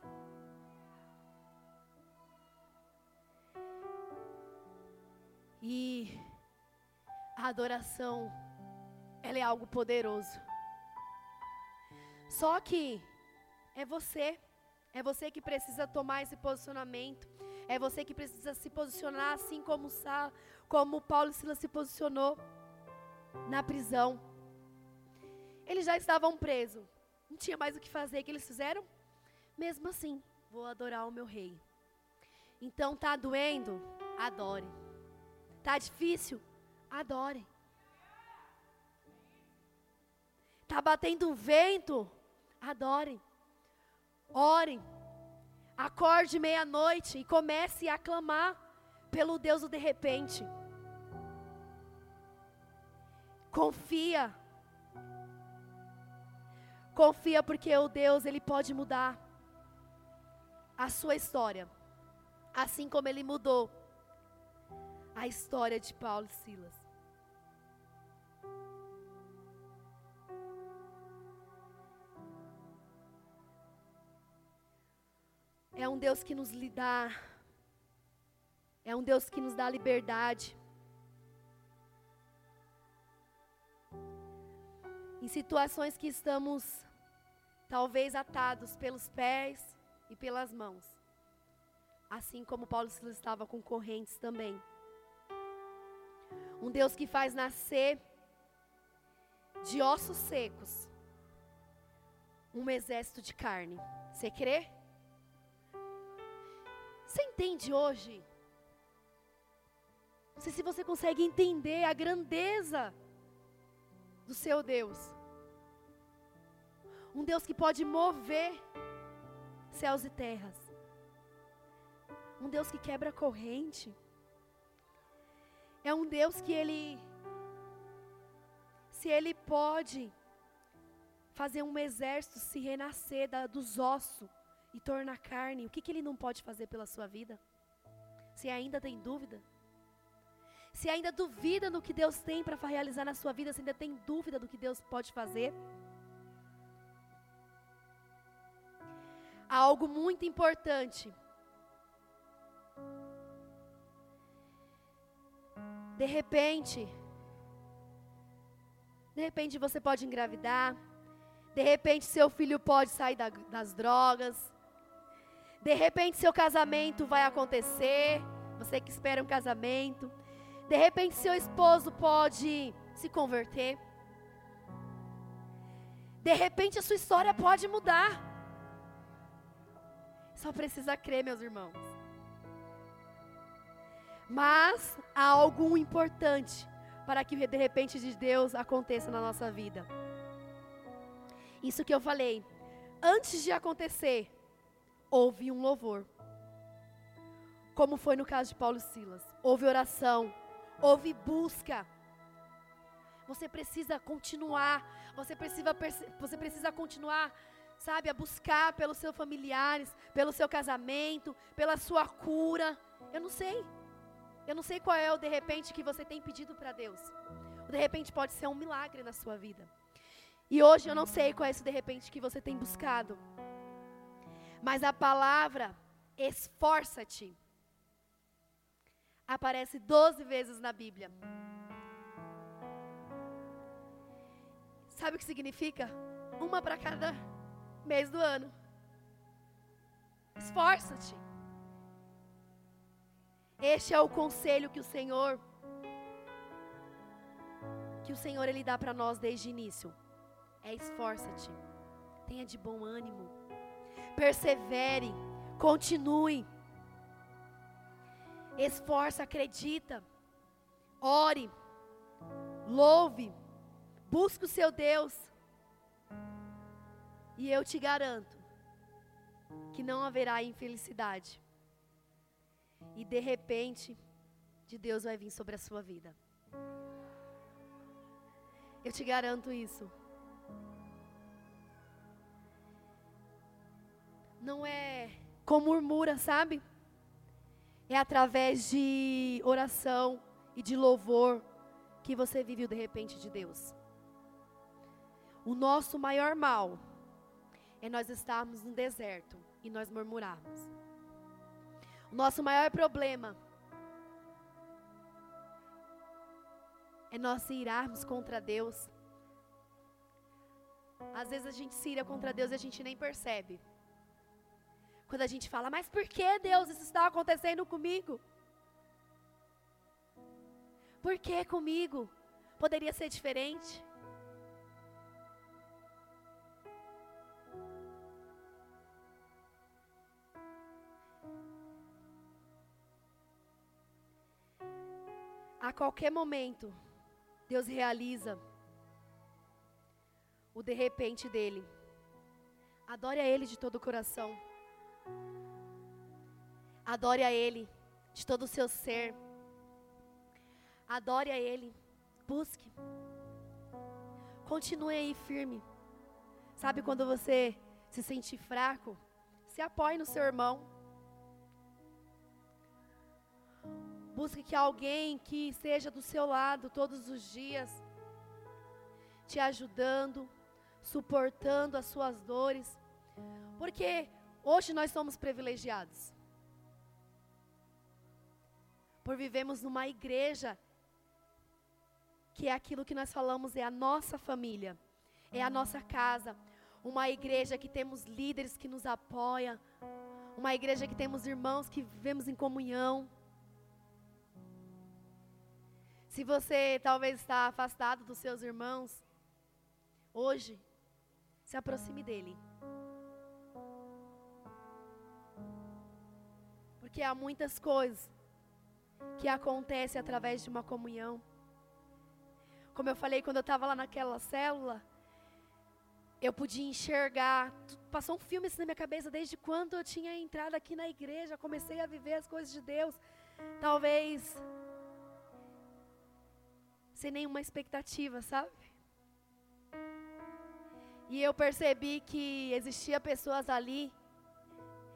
E a adoração, ela é algo poderoso. Só que é você, é você que precisa tomar esse posicionamento. É você que precisa se posicionar assim como, como Paulo e Silas se posicionou na prisão. Eles já estavam presos. Não tinha mais o que fazer. O que eles fizeram? Mesmo assim, vou adorar o meu rei. Então tá doendo? Adore. Tá difícil? Adore. Tá batendo vento? Adore. Ore. Acorde meia-noite e comece a clamar pelo Deus do de repente. Confia Confia porque o Deus, ele pode mudar a sua história. Assim como ele mudou a história de Paulo e Silas. É um Deus que nos dá, é um Deus que nos dá liberdade. Em situações que estamos talvez atados pelos pés e pelas mãos. Assim como Paulo Silas estava com correntes também. Um Deus que faz nascer de ossos secos um exército de carne. Você crê? Você entende hoje? Não sei se você consegue entender a grandeza do seu Deus. Um Deus que pode mover céus e terras. Um Deus que quebra corrente. É um Deus que ele se ele pode fazer um exército se renascer da, dos ossos e tornar carne, o que, que ele não pode fazer pela sua vida? Se ainda tem dúvida? Se ainda duvida no que Deus tem para realizar na sua vida, se ainda tem dúvida do que Deus pode fazer? algo muito importante. De repente, de repente você pode engravidar. De repente seu filho pode sair da, das drogas. De repente seu casamento vai acontecer. Você que espera um casamento. De repente seu esposo pode se converter. De repente a sua história pode mudar. Só precisa crer, meus irmãos. Mas há algo importante para que de repente de Deus aconteça na nossa vida. Isso que eu falei, antes de acontecer, houve um louvor. Como foi no caso de Paulo e Silas. Houve oração, houve busca. Você precisa continuar, você precisa, você precisa continuar, sabe, a buscar pelos seus familiares, pelo seu casamento, pela sua cura. Eu não sei. Eu não sei qual é o de repente que você tem pedido para Deus. O de repente pode ser um milagre na sua vida. E hoje eu não sei qual é esse de repente que você tem buscado. Mas a palavra esforça-te aparece 12 vezes na Bíblia. Sabe o que significa? Uma para cada mês do ano. Esforça-te. Este é o conselho que o Senhor que o Senhor ele dá para nós desde o início. É esforça-te. Tenha de bom ânimo. Persevere, continue. Esforça, acredita. Ore. Louve. Busque o seu Deus. E eu te garanto que não haverá infelicidade e de repente, de Deus vai vir sobre a sua vida. Eu te garanto isso. Não é com murmura, sabe? É através de oração e de louvor que você vive o de repente de Deus. O nosso maior mal é nós estarmos no deserto e nós murmurarmos. O nosso maior problema é nós irarmos contra Deus. Às vezes a gente se ira contra Deus e a gente nem percebe. Quando a gente fala, mas por que Deus isso está acontecendo comigo? Por que comigo? Poderia ser diferente? A qualquer momento, Deus realiza o de repente dele. Adore a Ele de todo o coração. Adore a Ele de todo o seu ser. Adore a Ele. Busque. Continue aí firme. Sabe quando você se sente fraco? Se apoie no seu irmão. Busque que alguém que seja do seu lado todos os dias, te ajudando, suportando as suas dores. Porque hoje nós somos privilegiados. Por vivemos numa igreja que é aquilo que nós falamos é a nossa família, é a nossa casa, uma igreja que temos líderes que nos apoiam, uma igreja que temos irmãos que vivemos em comunhão. Se você talvez está afastado dos seus irmãos, hoje, se aproxime dele. Porque há muitas coisas que acontecem através de uma comunhão. Como eu falei quando eu estava lá naquela célula, eu podia enxergar, passou um filme assim na minha cabeça desde quando eu tinha entrado aqui na igreja, comecei a viver as coisas de Deus. Talvez sem nenhuma expectativa, sabe? E eu percebi que existia pessoas ali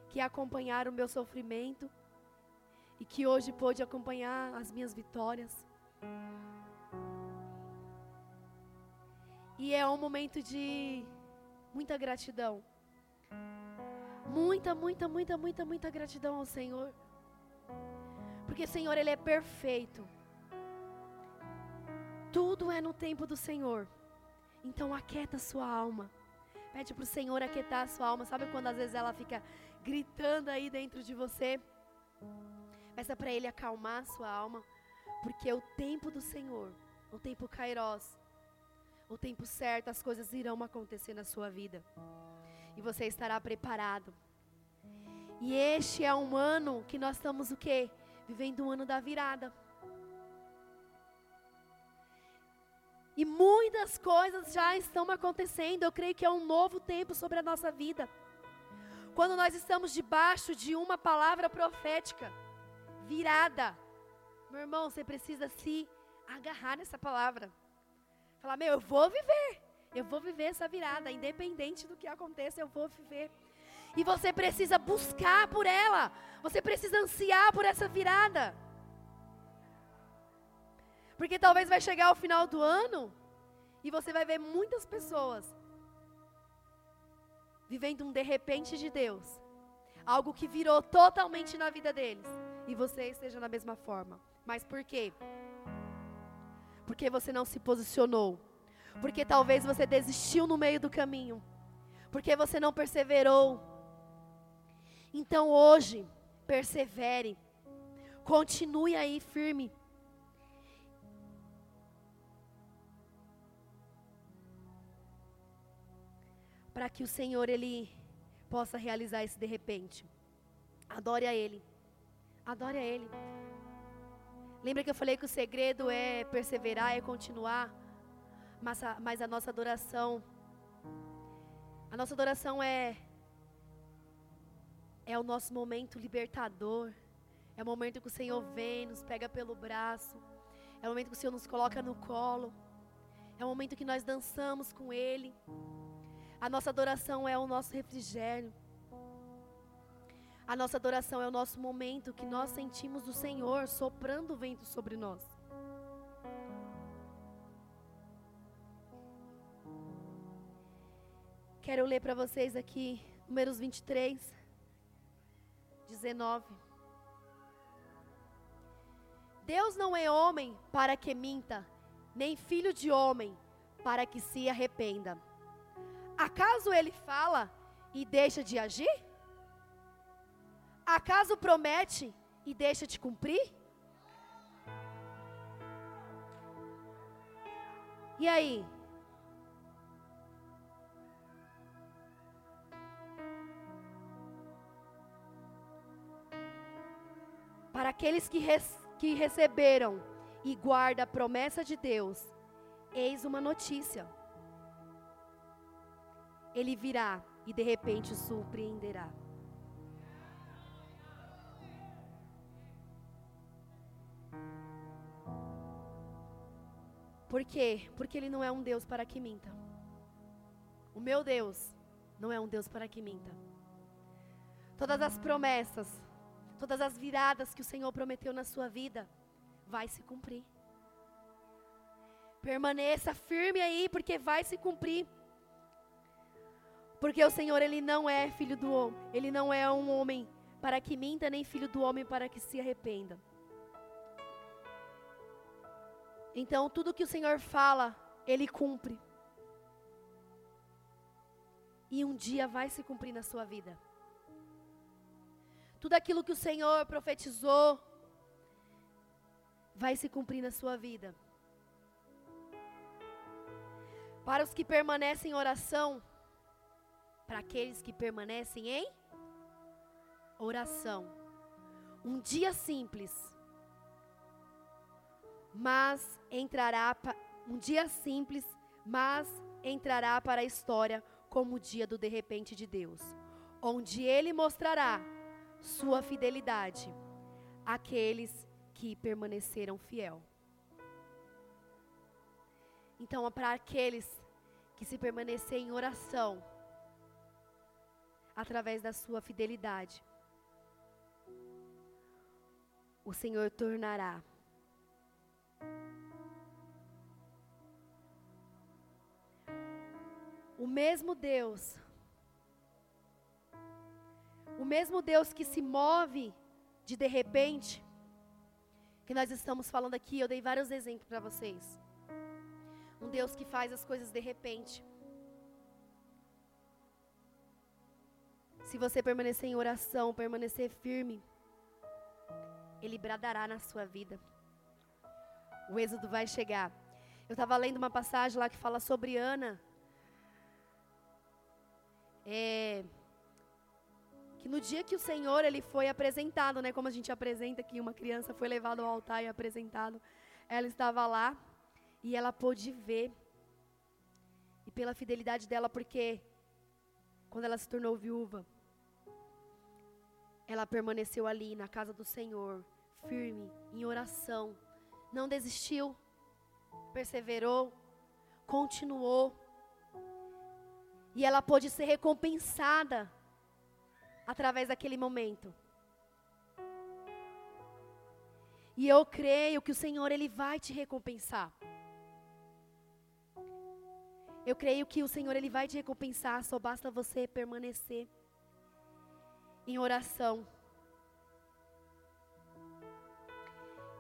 que acompanharam o meu sofrimento e que hoje pôde acompanhar as minhas vitórias. E é um momento de muita gratidão. Muita, muita, muita, muita, muita gratidão ao Senhor. Porque Senhor, Ele é perfeito. Tudo é no tempo do Senhor. Então aquieta sua alma. Pede para o Senhor aquietar a sua alma. Sabe quando às vezes ela fica gritando aí dentro de você? Peça para Ele acalmar a sua alma. Porque o tempo do Senhor, o tempo Kairos, o tempo certo, as coisas irão acontecer na sua vida. E você estará preparado. E este é um ano que nós estamos o quê? Vivendo um ano da virada. E muitas coisas já estão acontecendo. Eu creio que é um novo tempo sobre a nossa vida. Quando nós estamos debaixo de uma palavra profética, virada. Meu irmão, você precisa se agarrar nessa palavra. Falar, meu, eu vou viver. Eu vou viver essa virada, independente do que aconteça, eu vou viver. E você precisa buscar por ela. Você precisa ansiar por essa virada. Porque talvez vai chegar o final do ano e você vai ver muitas pessoas vivendo um de repente de Deus. Algo que virou totalmente na vida deles. E você esteja na mesma forma. Mas por quê? Porque você não se posicionou. Porque talvez você desistiu no meio do caminho. Porque você não perseverou. Então hoje, persevere. Continue aí firme. Para que o Senhor ele possa realizar isso de repente. Adore a ele. Adore a ele. Lembra que eu falei que o segredo é perseverar, é continuar, mas a, mas a nossa adoração a nossa adoração é é o nosso momento libertador. É o momento que o Senhor vem, nos pega pelo braço. É o momento que o Senhor nos coloca no colo. É o momento que nós dançamos com Ele. A nossa adoração é o nosso refrigério. A nossa adoração é o nosso momento que nós sentimos o Senhor soprando o vento sobre nós. Quero ler para vocês aqui números 23, 19. Deus não é homem para que minta, nem filho de homem para que se arrependa. Acaso ele fala e deixa de agir? Acaso promete e deixa de cumprir? E aí? Para aqueles que, res, que receberam e guardam a promessa de Deus, eis uma notícia ele virá e de repente o surpreenderá. Por quê? Porque ele não é um Deus para que minta. O meu Deus não é um Deus para que minta. Todas as promessas, todas as viradas que o Senhor prometeu na sua vida, vai se cumprir. Permaneça firme aí, porque vai se cumprir. Porque o Senhor, Ele não é filho do homem. Ele não é um homem para que minta, nem filho do homem para que se arrependa. Então, tudo que o Senhor fala, Ele cumpre. E um dia vai se cumprir na sua vida. Tudo aquilo que o Senhor profetizou, vai se cumprir na sua vida. Para os que permanecem em oração, para aqueles que permanecem em oração. Um dia simples, mas entrará um dia simples, mas entrará para a história como o dia do de repente de Deus, onde ele mostrará sua fidelidade àqueles que permaneceram fiel. Então, para aqueles que se permanecerem em oração, através da sua fidelidade. O Senhor tornará o mesmo Deus, o mesmo Deus que se move de de repente, que nós estamos falando aqui, eu dei vários exemplos para vocês. Um Deus que faz as coisas de repente. Se você permanecer em oração, permanecer firme, Ele bradará na sua vida. O êxodo vai chegar. Eu estava lendo uma passagem lá que fala sobre Ana. É, que no dia que o Senhor ele foi apresentado, né, como a gente apresenta que uma criança foi levada ao altar e apresentado, ela estava lá e ela pôde ver. E pela fidelidade dela, porque quando ela se tornou viúva, ela permaneceu ali na casa do Senhor, firme, em oração, não desistiu, perseverou, continuou. E ela pôde ser recompensada através daquele momento. E eu creio que o Senhor ele vai te recompensar. Eu creio que o Senhor ele vai te recompensar, só basta você permanecer em oração.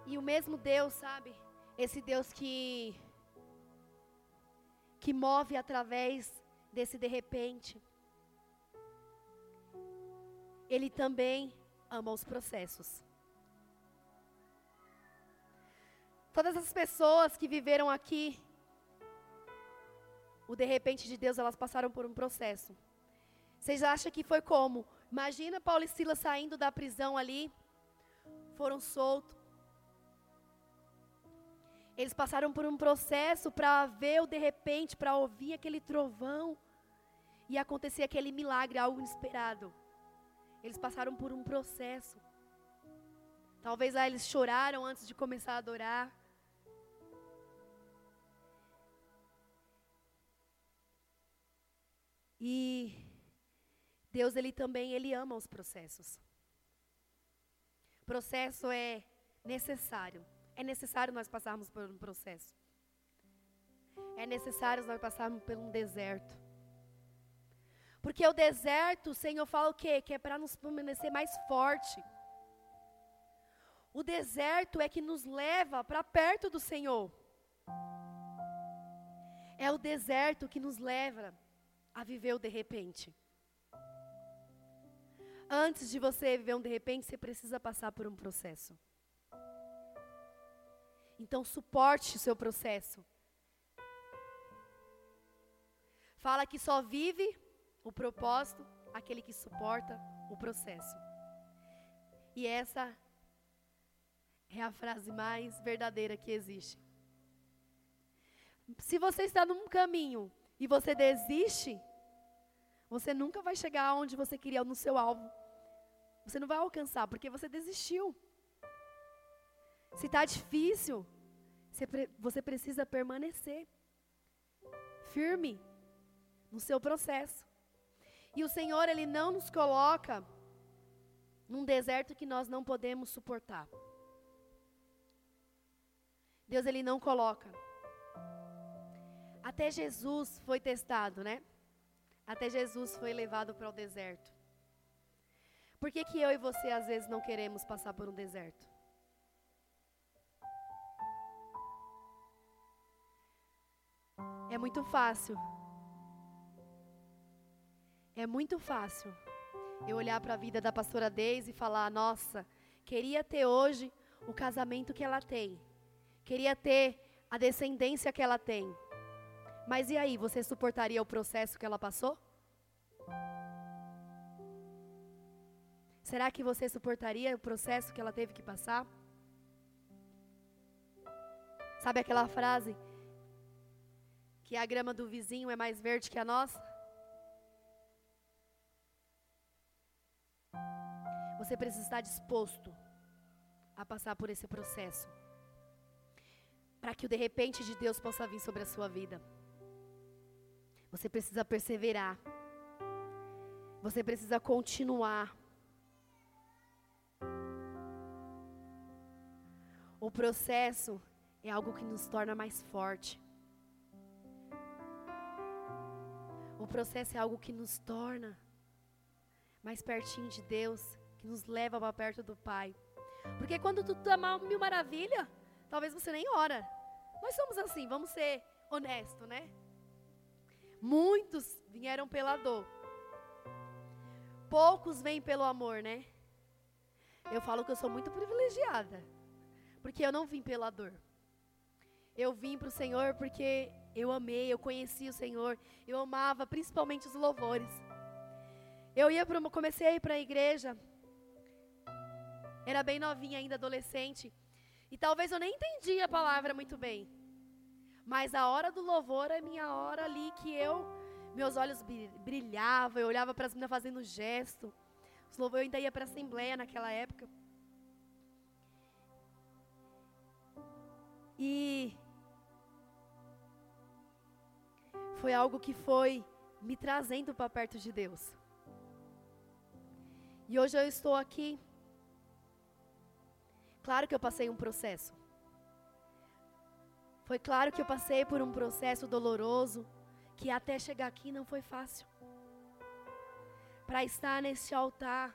E o mesmo Deus, sabe? Esse Deus que que move através desse de repente. Ele também ama os processos. Todas as pessoas que viveram aqui, o de repente de Deus, elas passaram por um processo. Vocês acham que foi como? Imagina Paulo e Silas saindo da prisão ali, foram soltos. Eles passaram por um processo para ver o de repente, para ouvir aquele trovão e acontecer aquele milagre, algo inesperado. Eles passaram por um processo. Talvez lá eles choraram antes de começar a adorar. E Deus ele também ele ama os processos. Processo é necessário. É necessário nós passarmos por um processo. É necessário nós passarmos por um deserto. Porque o deserto, o Senhor fala o quê? Que é para nos permanecer mais forte. O deserto é que nos leva para perto do Senhor. É o deserto que nos leva a viver o de repente. Antes de você viver um de repente, você precisa passar por um processo. Então, suporte o seu processo. Fala que só vive o propósito, aquele que suporta o processo. E essa é a frase mais verdadeira que existe. Se você está num caminho e você desiste, você nunca vai chegar onde você queria, no seu alvo. Você não vai alcançar, porque você desistiu. Se está difícil, você, precisa permanecer firme no seu processo. E o Senhor, Ele não nos coloca num deserto que nós não podemos suportar. Deus, Ele não coloca. Até Jesus foi testado, né? Até Jesus foi levado para o deserto. Por que, que eu e você às vezes não queremos passar por um deserto? É muito fácil é muito fácil eu olhar para a vida da pastora Deise e falar: nossa, queria ter hoje o casamento que ela tem, queria ter a descendência que ela tem. Mas e aí, você suportaria o processo que ela passou? Será que você suportaria o processo que ela teve que passar? Sabe aquela frase? Que a grama do vizinho é mais verde que a nossa? Você precisa estar disposto a passar por esse processo. Para que o de repente de Deus possa vir sobre a sua vida. Você precisa perseverar. Você precisa continuar. O processo é algo que nos torna mais forte. O processo é algo que nos torna mais pertinho de Deus que nos leva para perto do Pai. Porque quando tudo está mal, mil maravilha, talvez você nem ora. Nós somos assim, vamos ser honesto, né? Muitos vieram pela dor. Poucos vêm pelo amor, né? Eu falo que eu sou muito privilegiada. Porque eu não vim pela dor. Eu vim para o Senhor porque eu amei, eu conheci o Senhor. Eu amava principalmente os louvores. Eu ia para comecei a ir para a igreja. Era bem novinha ainda, adolescente. E talvez eu nem entendia a palavra muito bem. Mas a hora do louvor é minha hora ali que eu, meus olhos brilhavam, eu olhava para as meninas fazendo gesto. Os louvor, eu ainda ia para a assembleia naquela época. E foi algo que foi me trazendo para perto de Deus. E hoje eu estou aqui. Claro que eu passei um processo. Foi claro que eu passei por um processo doloroso, que até chegar aqui não foi fácil. Para estar nesse altar,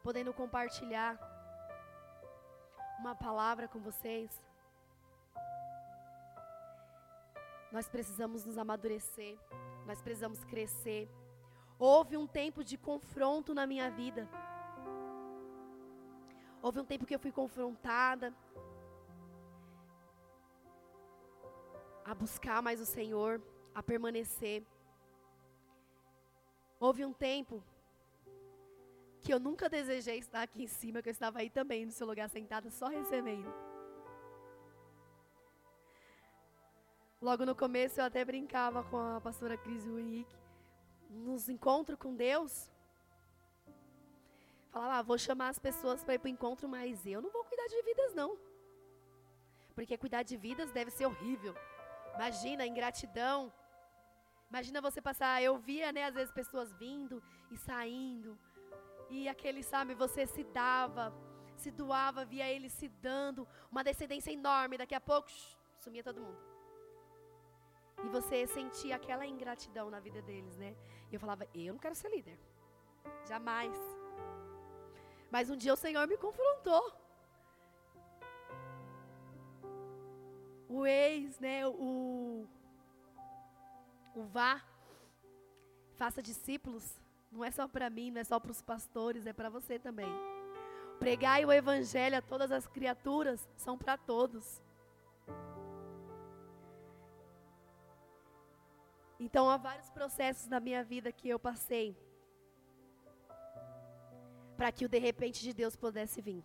podendo compartilhar uma palavra com vocês. Nós precisamos nos amadurecer, nós precisamos crescer. Houve um tempo de confronto na minha vida. Houve um tempo que eu fui confrontada a buscar mais o Senhor, a permanecer. Houve um tempo que eu nunca desejei estar aqui em cima, que eu estava aí também no seu lugar sentada, só recebendo. Logo no começo eu até brincava com a pastora Cris Henrique nos encontros com Deus, falava, ah, vou chamar as pessoas para ir para o encontro, mas eu não vou cuidar de vidas, não. Porque cuidar de vidas deve ser horrível. Imagina, ingratidão. Imagina você passar, eu via, né, às vezes pessoas vindo e saindo. E aquele, sabe, você se dava, se doava, via ele se dando, uma descendência enorme, daqui a pouco, shh, sumia todo mundo. E você sentia aquela ingratidão na vida deles, né? E eu falava, eu não quero ser líder. Jamais. Mas um dia o Senhor me confrontou. O ex, né? O, o vá. Faça discípulos. Não é só para mim, não é só para os pastores, é para você também. Pregai o evangelho a todas as criaturas, são para todos. Então há vários processos na minha vida que eu passei para que o de repente de Deus pudesse vir.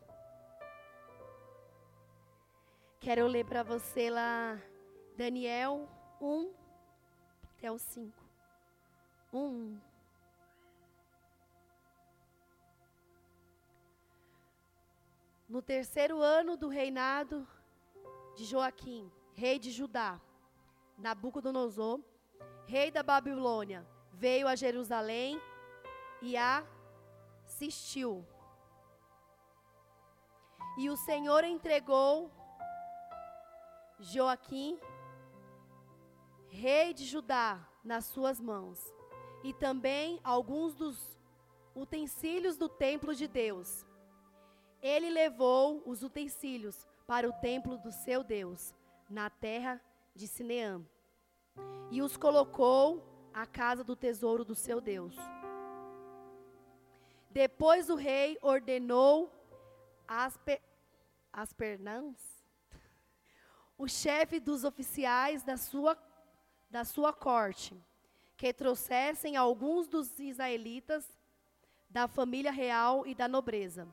Quero ler para você lá Daniel 1 até o 5. 1. No terceiro ano do reinado de Joaquim, rei de Judá, Nabucodonosor, rei da Babilônia, veio a Jerusalém e assistiu. E o Senhor entregou Joaquim, rei de Judá, nas suas mãos, e também alguns dos utensílios do templo de Deus. Ele levou os utensílios para o templo do seu Deus, na terra de Sineã e os colocou à casa do tesouro do seu Deus. Depois o rei ordenou Asper, Aspernãs, o chefe dos oficiais da sua, da sua corte, que trouxessem alguns dos israelitas da família real e da nobreza.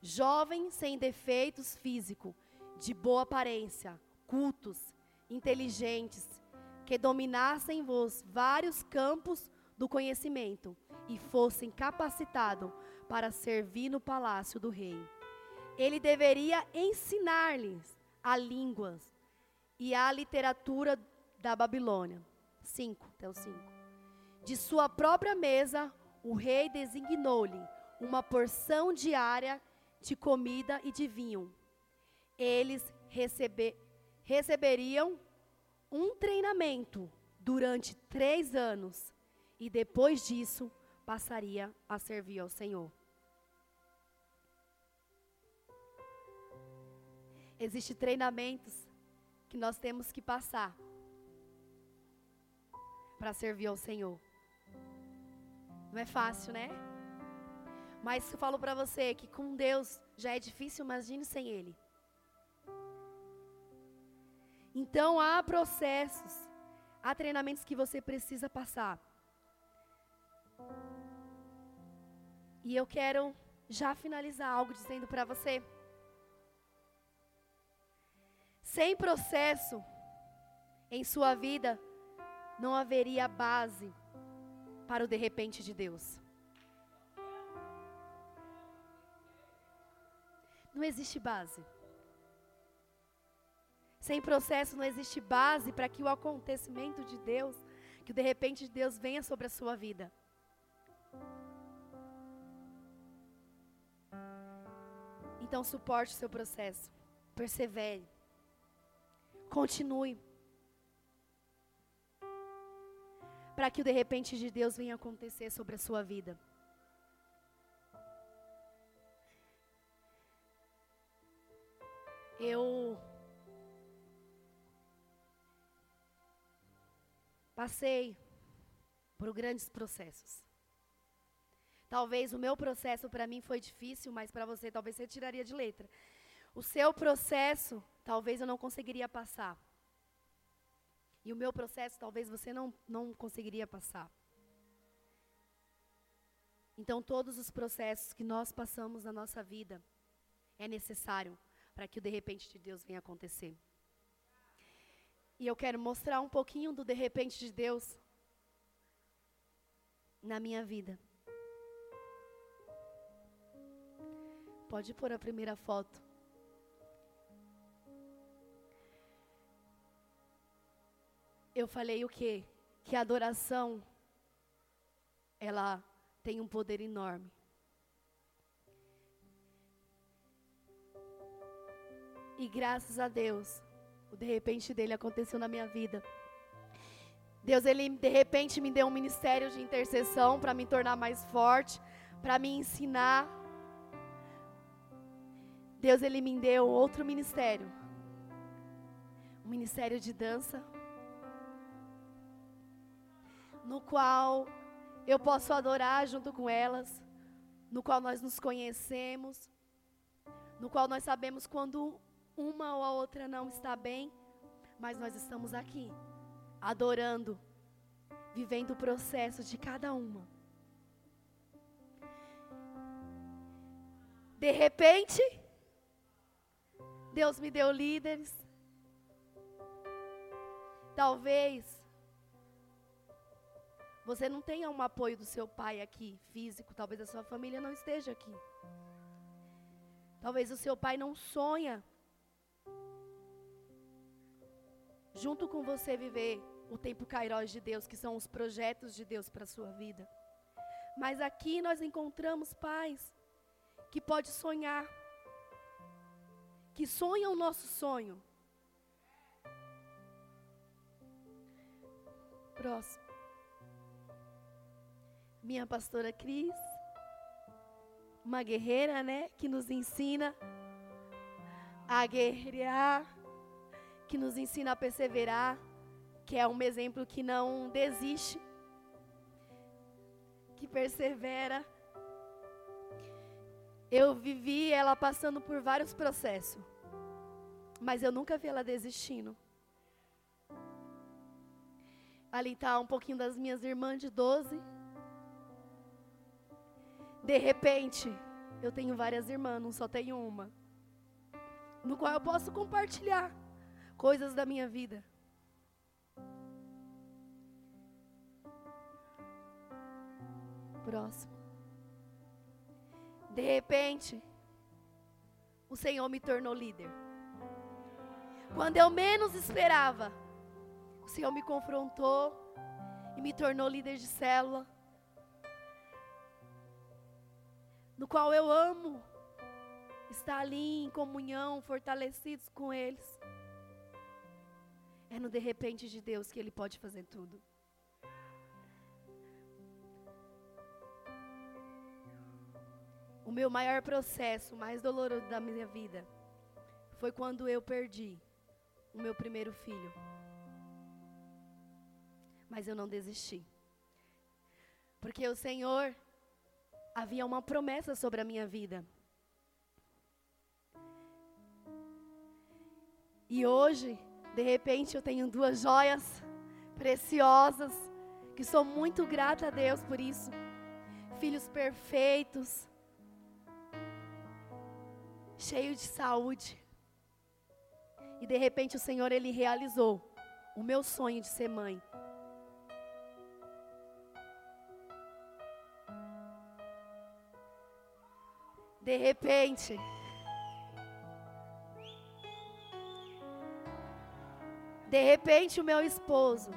Jovens sem defeitos físicos, de boa aparência, cultos, inteligentes, que dominassem vos vários campos do conhecimento e fossem capacitados para servir no palácio do rei. Ele deveria ensinar-lhes a línguas e a literatura da Babilônia. 5, até o 5. De sua própria mesa, o rei designou-lhe uma porção diária de comida e de vinho. Eles receber, receberiam um treinamento durante três anos e depois disso passaria a servir ao Senhor. Existem treinamentos que nós temos que passar para servir ao Senhor. Não é fácil, né? Mas eu falo para você que com Deus já é difícil, imagine sem Ele. Então há processos, há treinamentos que você precisa passar. E eu quero já finalizar algo dizendo para você. Sem processo em sua vida, não haveria base para o de repente de Deus. Não existe base. Sem processo não existe base para que o acontecimento de Deus, que o de repente de Deus venha sobre a sua vida. Então suporte o seu processo. Persevere. Continue. Para que o de repente de Deus venha acontecer sobre a sua vida. Eu passei por grandes processos. Talvez o meu processo para mim foi difícil, mas para você talvez você tiraria de letra. O seu processo, talvez eu não conseguiria passar. E o meu processo, talvez você não, não conseguiria passar. Então, todos os processos que nós passamos na nossa vida é necessário para que o de repente de Deus venha acontecer. E eu quero mostrar um pouquinho do de repente de Deus na minha vida. Pode pôr a primeira foto. Eu falei o quê? Que a adoração ela tem um poder enorme. E graças a Deus, o de repente dele aconteceu na minha vida. Deus, ele de repente me deu um ministério de intercessão para me tornar mais forte, para me ensinar. Deus, ele me deu outro ministério. Um ministério de dança. No qual eu posso adorar junto com elas, no qual nós nos conhecemos, no qual nós sabemos quando uma ou a outra não está bem, mas nós estamos aqui, adorando, vivendo o processo de cada uma. De repente, Deus me deu líderes. Talvez você não tenha um apoio do seu pai aqui, físico, talvez a sua família não esteja aqui. Talvez o seu pai não sonha junto com você viver o tempo Kairos de Deus, que são os projetos de Deus para a sua vida. Mas aqui nós encontramos pais que pode sonhar, que sonham o nosso sonho. Próximo. Minha pastora Cris, uma guerreira, né, que nos ensina a guerrear que nos ensina a perseverar, que é um exemplo que não desiste, que persevera. Eu vivi ela passando por vários processos, mas eu nunca vi ela desistindo. Ali está um pouquinho das minhas irmãs de 12. De repente, eu tenho várias irmãs, não só tenho uma. No qual eu posso compartilhar coisas da minha vida. Próximo. De repente, o Senhor me tornou líder. Quando eu menos esperava, o Senhor me confrontou e me tornou líder de célula. No qual eu amo estar ali em comunhão, fortalecidos com eles. É no de repente de Deus que Ele pode fazer tudo. O meu maior processo, mais doloroso da minha vida, foi quando eu perdi o meu primeiro filho. Mas eu não desisti. Porque o Senhor havia uma promessa sobre a minha vida. E hoje, de repente, eu tenho duas joias preciosas, que sou muito grata a Deus por isso. Filhos perfeitos, cheios de saúde. E de repente o Senhor ele realizou o meu sonho de ser mãe. De repente, de repente o meu esposo,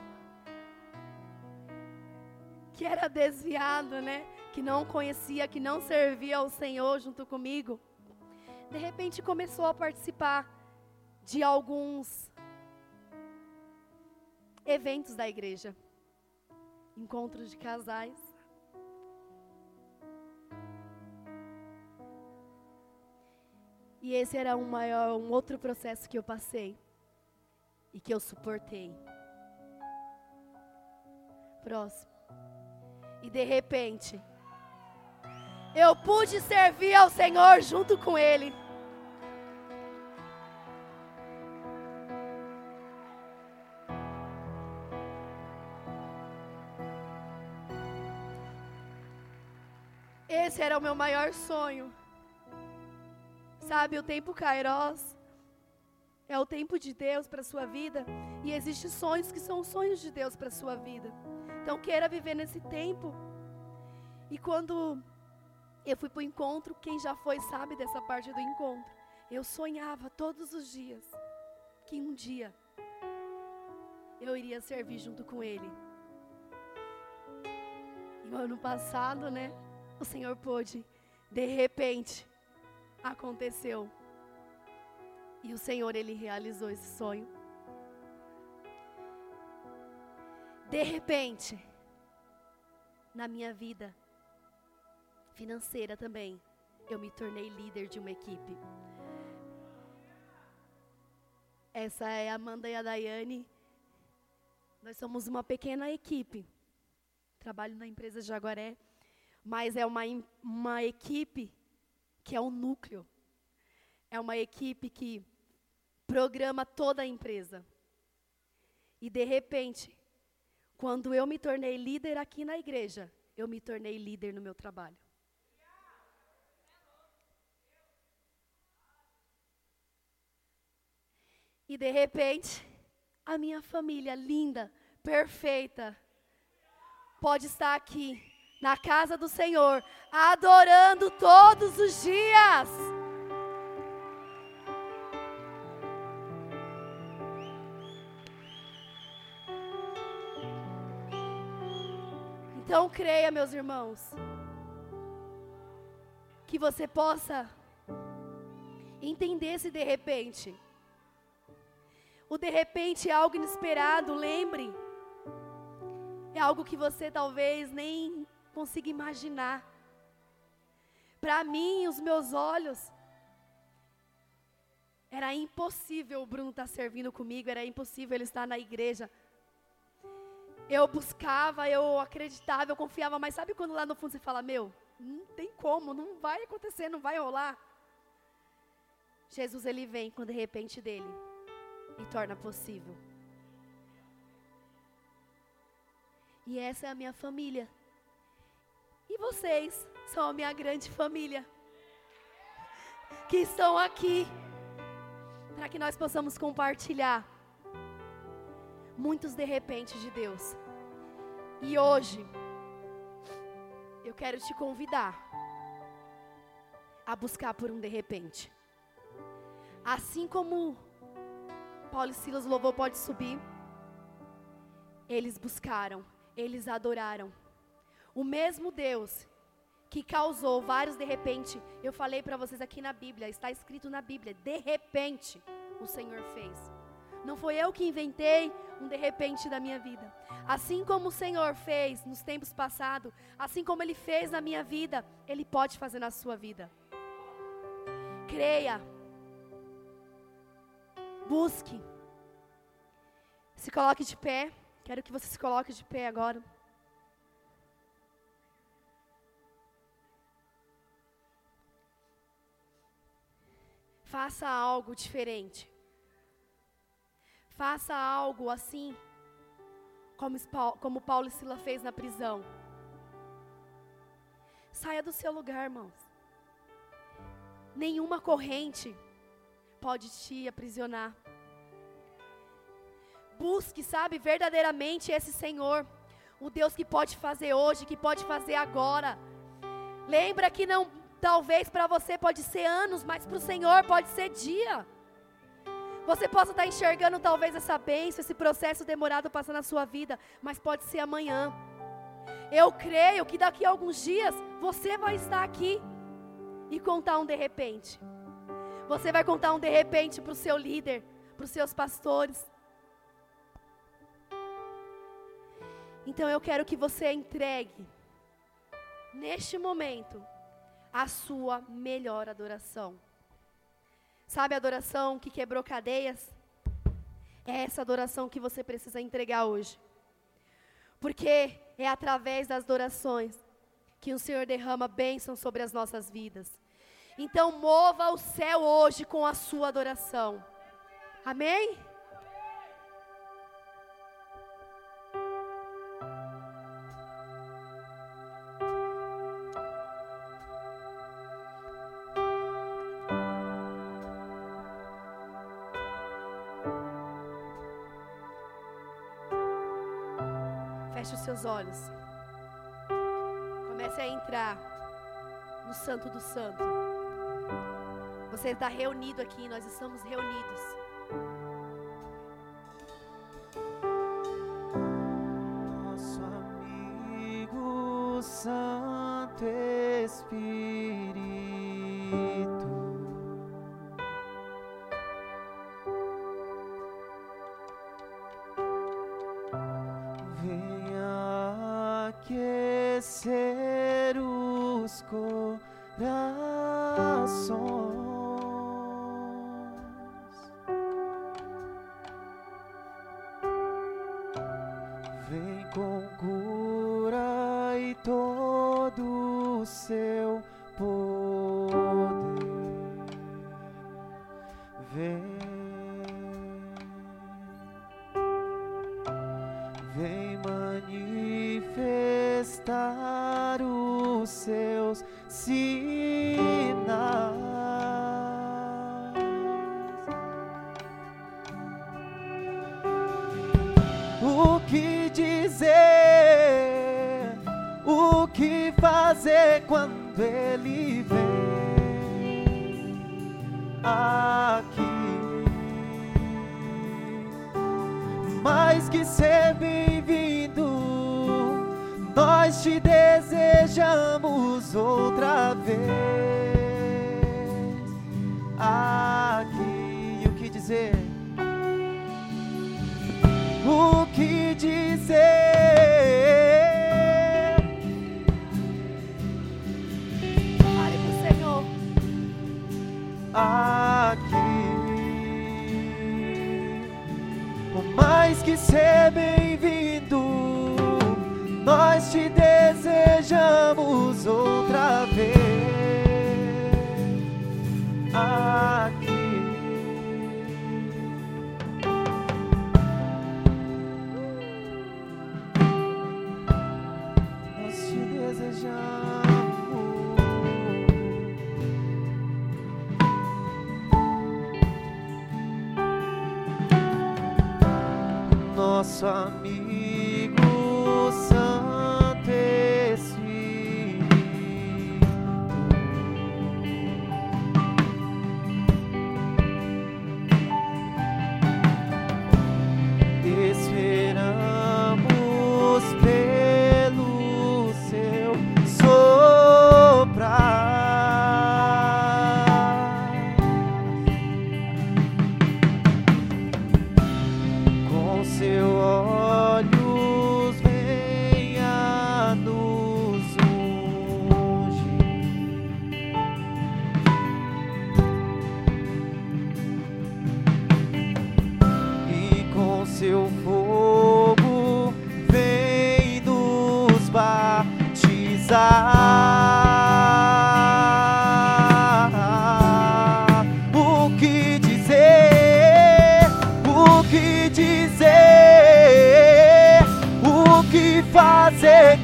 que era desviado, né? Que não conhecia, que não servia ao Senhor junto comigo, de repente começou a participar de alguns eventos da igreja, encontros de casais. E esse era um maior, um outro processo que eu passei e que eu suportei. Próximo. E de repente, eu pude servir ao Senhor junto com Ele. Esse era o meu maior sonho. Sabe, o tempo Kairos é o tempo de Deus para a sua vida. E existem sonhos que são sonhos de Deus para a sua vida. Então, queira viver nesse tempo. E quando eu fui para o encontro, quem já foi sabe dessa parte do encontro. Eu sonhava todos os dias que um dia eu iria servir junto com Ele. E no ano passado, né, o Senhor pôde, de repente, aconteceu. E o Senhor, Ele realizou esse sonho. De repente, na minha vida financeira também, eu me tornei líder de uma equipe. Essa é a Amanda e a Daiane. Nós somos uma pequena equipe. Trabalho na empresa Jaguaré, mas é uma, uma equipe que é o núcleo. É uma equipe que programa toda a empresa. E de repente, quando eu me tornei líder aqui na igreja, eu me tornei líder no meu trabalho. E de repente, a minha família linda, perfeita, pode estar aqui na casa do Senhor, adorando todos os dias. Então creia, meus irmãos, que você possa entender se de repente. O de repente é algo inesperado, lembre. É algo que você talvez nem consigo imaginar. Para mim, os meus olhos, era impossível o Bruno estar tá servindo comigo, era impossível ele estar na igreja. Eu buscava, eu acreditava, eu confiava, mas sabe quando lá no fundo você fala: Meu, não tem como, não vai acontecer, não vai rolar. Jesus ele vem quando de repente dele e torna possível. E essa é a minha família. E vocês são a minha grande família. Que estão aqui para que nós possamos compartilhar muitos de repente de Deus. E hoje eu quero te convidar a buscar por um de repente. Assim como Paulo e Silas louvou pode subir, eles buscaram, eles adoraram. O mesmo Deus que causou vários de repente, eu falei para vocês aqui na Bíblia, está escrito na Bíblia, de repente o Senhor fez. Não foi eu que inventei um de repente da minha vida. Assim como o Senhor fez nos tempos passados, assim como Ele fez na minha vida, Ele pode fazer na sua vida. Creia. Busque. Se coloque de pé. Quero que você se coloque de pé agora. Faça algo diferente. Faça algo assim, como, como Paulo e Sila fez na prisão. Saia do seu lugar, irmãos. Nenhuma corrente pode te aprisionar. Busque, sabe, verdadeiramente esse Senhor, o Deus que pode fazer hoje, que pode fazer agora. Lembra que não Talvez para você pode ser anos, mas para o Senhor pode ser dia. Você possa estar enxergando talvez essa bênção, esse processo demorado passar na sua vida, mas pode ser amanhã. Eu creio que daqui a alguns dias você vai estar aqui e contar um de repente. Você vai contar um de repente para o seu líder, para os seus pastores. Então eu quero que você entregue, neste momento, a sua melhor adoração. Sabe a adoração que quebrou cadeias? É essa adoração que você precisa entregar hoje. Porque é através das adorações que o Senhor derrama bênção sobre as nossas vidas. Então mova o céu hoje com a sua adoração. Amém? Seus olhos. Comece a entrar no Santo do Santo. Você está reunido aqui, nós estamos reunidos. Nosso amigo Santo Espírito.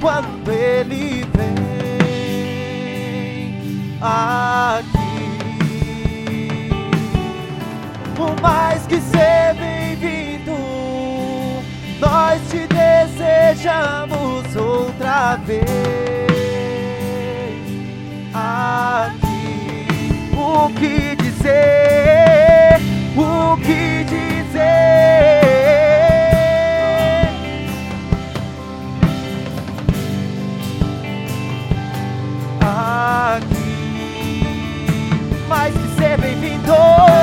quando ele vem aqui. Por mais que seja bem-vindo, nós te desejamos outra vez aqui. O que dizer? O que dizer? 痛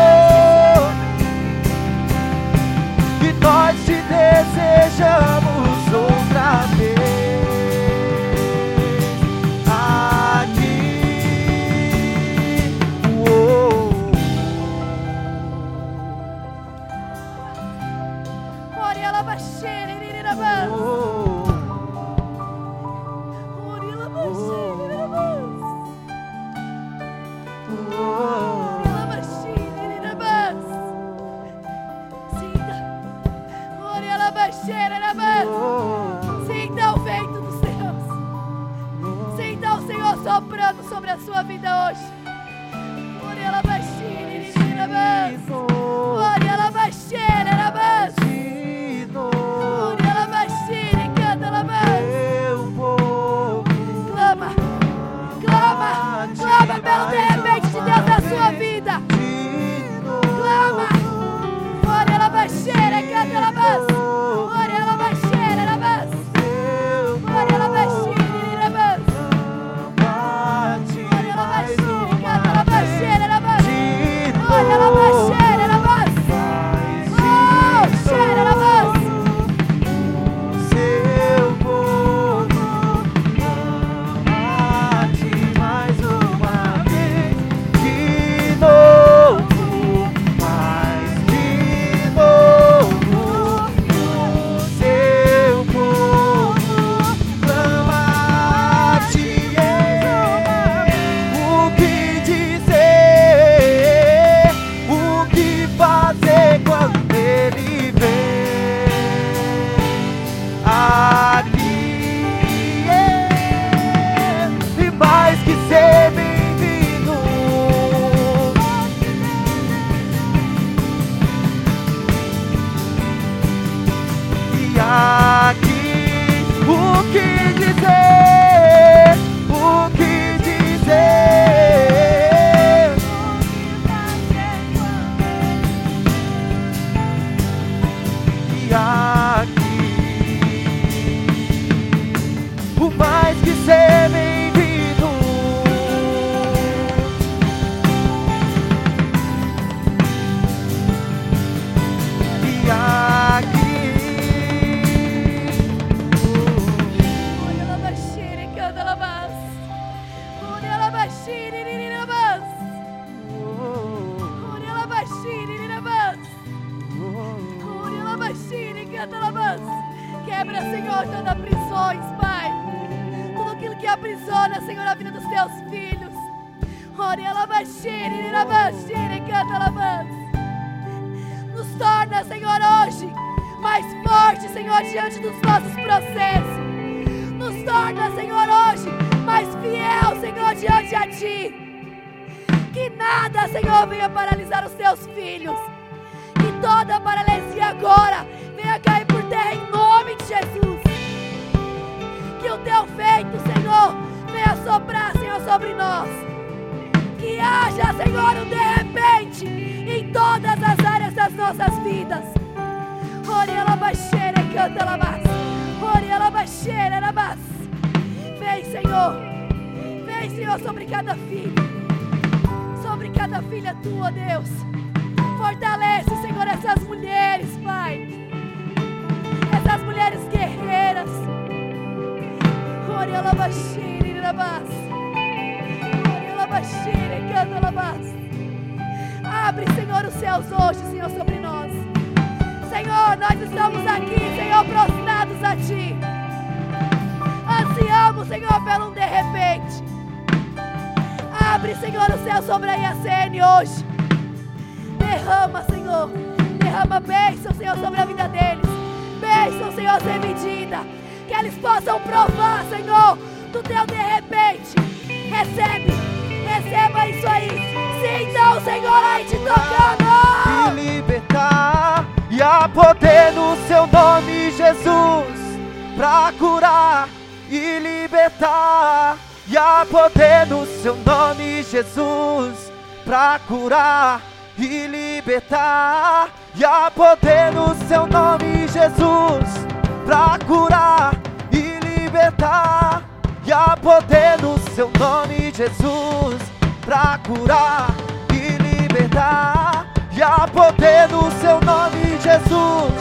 curar e libertar. E há poder no seu nome, Jesus,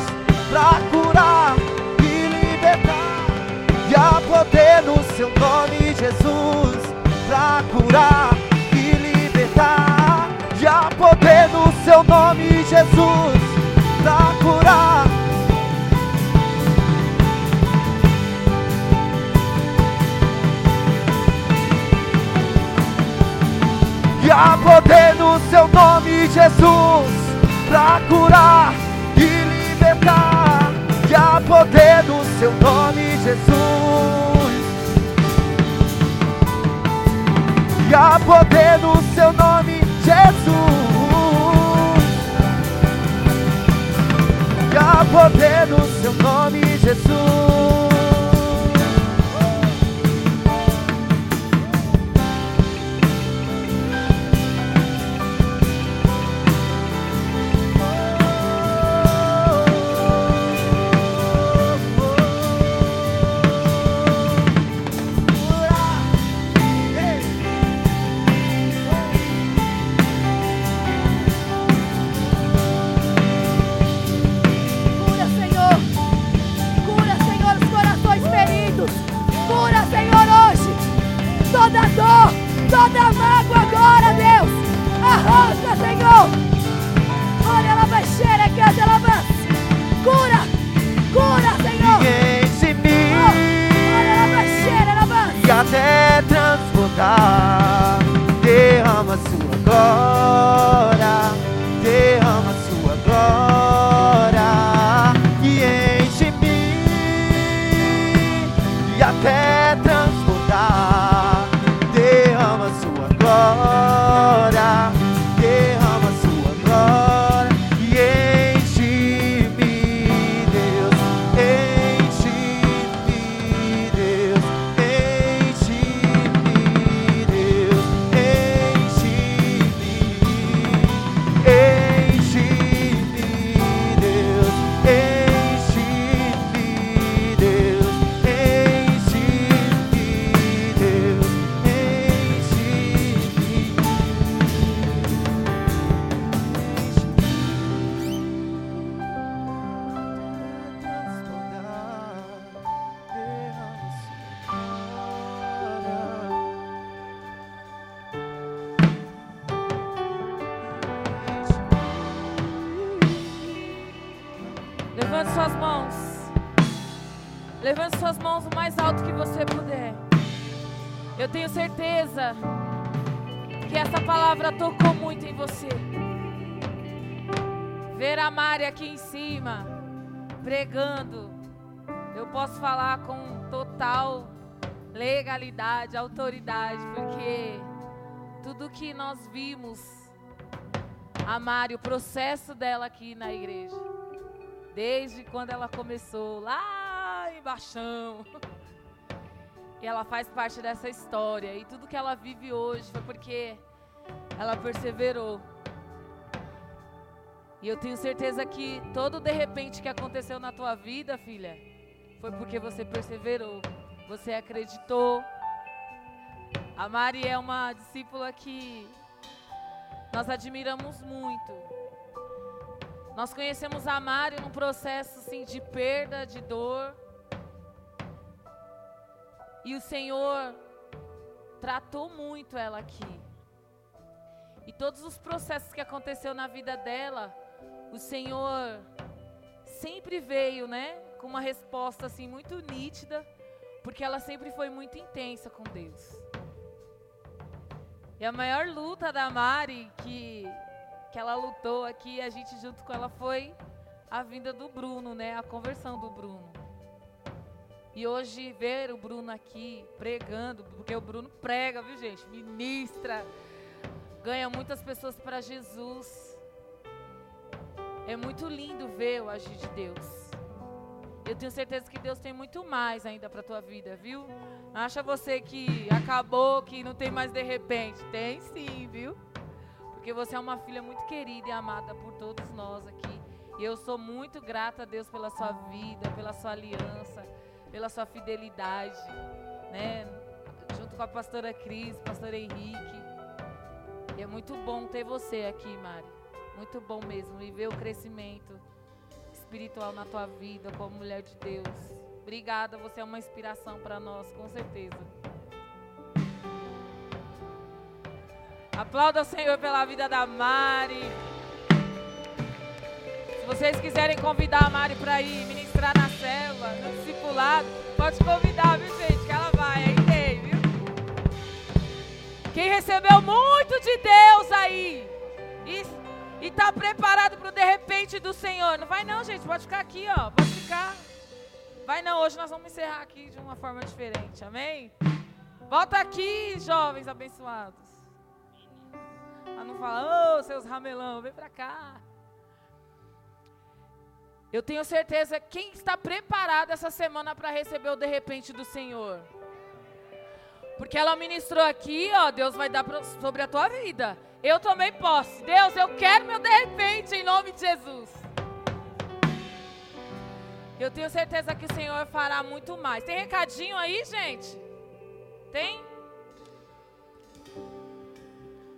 pra curar e libertar. E há poder no seu nome, Jesus, pra curar e libertar. E há poder no seu nome, Jesus, curar e libertar. E há poder no seu nome, Jesus. E há poder no seu nome, Jesus. E há poder no seu nome, Jesus. Nós vimos, a Mari, o processo dela aqui na igreja desde quando ela começou lá em Baixão. E ela faz parte dessa história. E tudo que ela vive hoje foi porque ela perseverou. E eu tenho certeza que todo de repente que aconteceu na tua vida, filha, foi porque você perseverou. Você acreditou. A Mari é uma discípula que nós admiramos muito. Nós conhecemos a Mari num processo assim de perda, de dor. E o Senhor tratou muito ela aqui. E todos os processos que aconteceu na vida dela, o Senhor sempre veio, né, com uma resposta assim muito nítida, porque ela sempre foi muito intensa com Deus. E a maior luta da Mari que que ela lutou aqui, a gente junto com ela foi a vinda do Bruno, né? A conversão do Bruno. E hoje ver o Bruno aqui pregando, porque o Bruno prega, viu gente? Ministra, ganha muitas pessoas para Jesus. É muito lindo ver o agir de Deus. Eu tenho certeza que Deus tem muito mais ainda para tua vida, viu? Acha você que acabou, que não tem mais de repente? Tem sim, viu? Porque você é uma filha muito querida e amada por todos nós aqui. E eu sou muito grata a Deus pela sua vida, pela sua aliança, pela sua fidelidade, né? Junto com a pastora Cris, pastor Henrique. E é muito bom ter você aqui, Mari. Muito bom mesmo. E ver o crescimento espiritual na tua vida como mulher de Deus. Obrigada, você é uma inspiração para nós, com certeza. Aplauda o Senhor pela vida da Mari. Se vocês quiserem convidar a Mari para ir ministrar na selva, no discipulado, pode convidar, viu, gente? Que ela vai, aí tem, viu? Quem recebeu muito de Deus aí e está preparado para o de repente do Senhor. Não vai não, gente, pode ficar aqui, ó. Pode ficar. Vai não, hoje nós vamos encerrar aqui de uma forma diferente, amém? Volta aqui, jovens abençoados. Ela não fala, ô oh, seus ramelão, vem pra cá. Eu tenho certeza quem está preparado essa semana para receber o de repente do Senhor. Porque ela ministrou aqui, ó, Deus vai dar sobre a tua vida. Eu tomei posse. Deus, eu quero meu de repente em nome de Jesus. Eu tenho certeza que o Senhor fará muito mais. Tem recadinho aí, gente? Tem?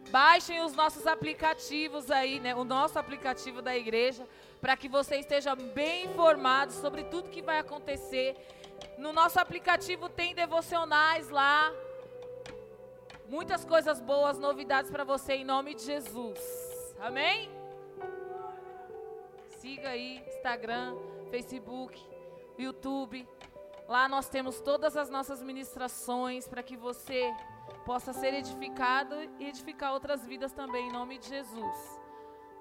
Baixem os nossos aplicativos aí, né? O nosso aplicativo da igreja, para que você esteja bem informado sobre tudo que vai acontecer. No nosso aplicativo tem devocionais lá. Muitas coisas boas, novidades para você em nome de Jesus. Amém? Siga aí Instagram, Facebook, YouTube. Lá nós temos todas as nossas ministrações para que você possa ser edificado e edificar outras vidas também, em nome de Jesus.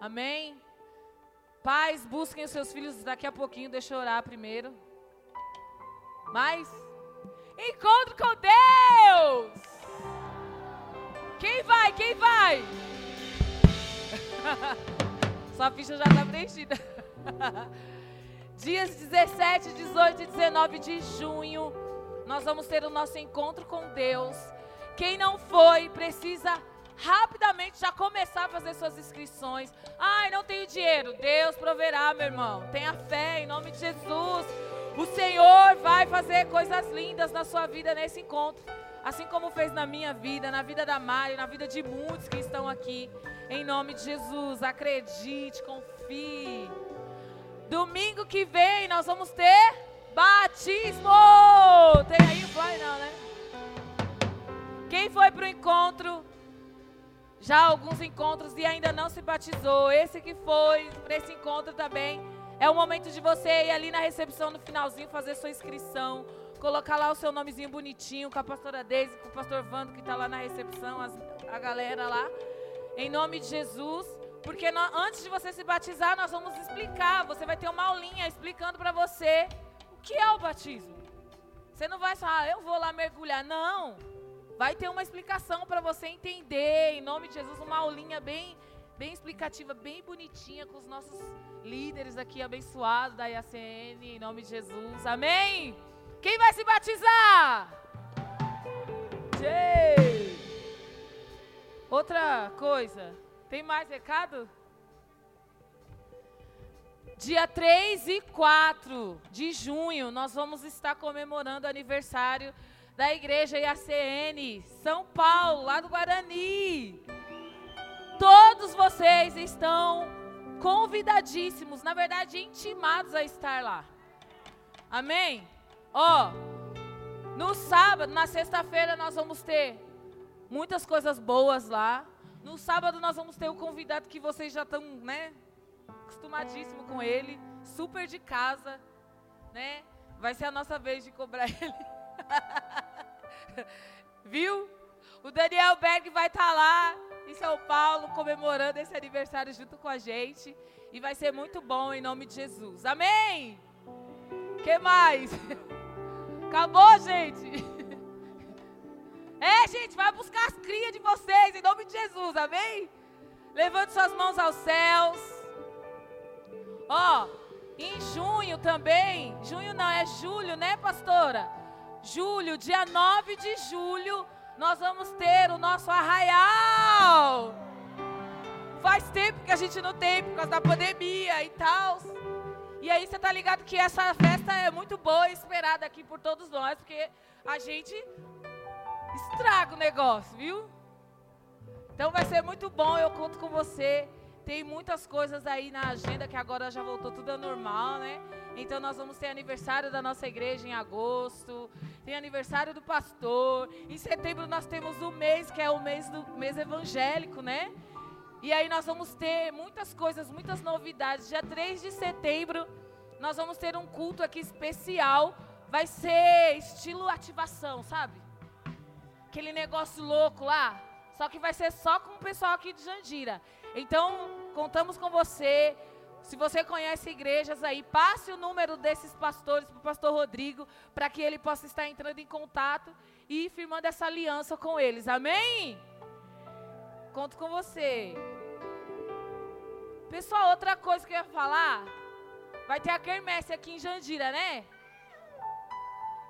Amém? Pais, busquem os seus filhos daqui a pouquinho, deixa eu orar primeiro. Mais? Encontro com Deus! Quem vai? Quem vai? Sua ficha já está preenchida. Dias 17, 18 e 19 de junho, nós vamos ter o nosso encontro com Deus. Quem não foi, precisa rapidamente já começar a fazer suas inscrições. Ai, não tenho dinheiro. Deus proverá, meu irmão. Tenha fé em nome de Jesus. O Senhor vai fazer coisas lindas na sua vida nesse encontro. Assim como fez na minha vida, na vida da Mari, na vida de muitos que estão aqui. Em nome de Jesus, acredite, confie. Domingo que vem nós vamos ter batismo. Tem aí? Vai não, né? Quem foi para o encontro? Já alguns encontros e ainda não se batizou. Esse que foi para esse encontro também. É o momento de você ir ali na recepção no finalzinho fazer sua inscrição. Colocar lá o seu nomezinho bonitinho com a pastora Deise, com o pastor Vando que está lá na recepção, as, a galera lá. Em nome de Jesus. Porque nós, antes de você se batizar, nós vamos explicar. Você vai ter uma aulinha explicando para você o que é o batismo. Você não vai falar, ah, eu vou lá mergulhar. Não. Vai ter uma explicação para você entender, em nome de Jesus, uma aulinha bem, bem explicativa, bem bonitinha, com os nossos líderes aqui abençoados da IACN, em nome de Jesus. Amém? Quem vai se batizar? Jay. Outra coisa. Tem mais recado? Dia 3 e 4 de junho, nós vamos estar comemorando o aniversário da igreja IACN São Paulo, lá do Guarani. Todos vocês estão convidadíssimos, na verdade, intimados a estar lá. Amém? Ó, no sábado, na sexta-feira, nós vamos ter muitas coisas boas lá. No sábado nós vamos ter um convidado que vocês já estão, né, acostumadíssimo com ele, super de casa, né? Vai ser a nossa vez de cobrar ele. Viu? O Daniel Berg vai estar tá lá em São Paulo comemorando esse aniversário junto com a gente e vai ser muito bom em nome de Jesus. Amém. Que mais? Acabou, gente. É, gente, vai buscar as crias de vocês, em nome de Jesus, amém? Levante suas mãos aos céus. Ó, em junho também, junho não, é julho, né, pastora? Julho, dia 9 de julho, nós vamos ter o nosso arraial. Faz tempo que a gente não tem por causa da pandemia e tal. E aí você tá ligado que essa festa é muito boa e esperada aqui por todos nós, porque a gente estraga o negócio, viu? Então vai ser muito bom, eu conto com você. Tem muitas coisas aí na agenda que agora já voltou tudo ao normal, né? Então nós vamos ter aniversário da nossa igreja em agosto, tem aniversário do pastor. Em setembro nós temos o mês que é o mês do mês evangélico, né? E aí nós vamos ter muitas coisas, muitas novidades. Dia 3 de setembro nós vamos ter um culto aqui especial. Vai ser estilo ativação, sabe? Aquele negócio louco lá. Só que vai ser só com o pessoal aqui de Jandira. Então, contamos com você. Se você conhece igrejas aí, passe o número desses pastores para o pastor Rodrigo, para que ele possa estar entrando em contato e firmando essa aliança com eles. Amém? Conto com você. Pessoal, outra coisa que eu ia falar, vai ter a quermesse aqui em Jandira, né?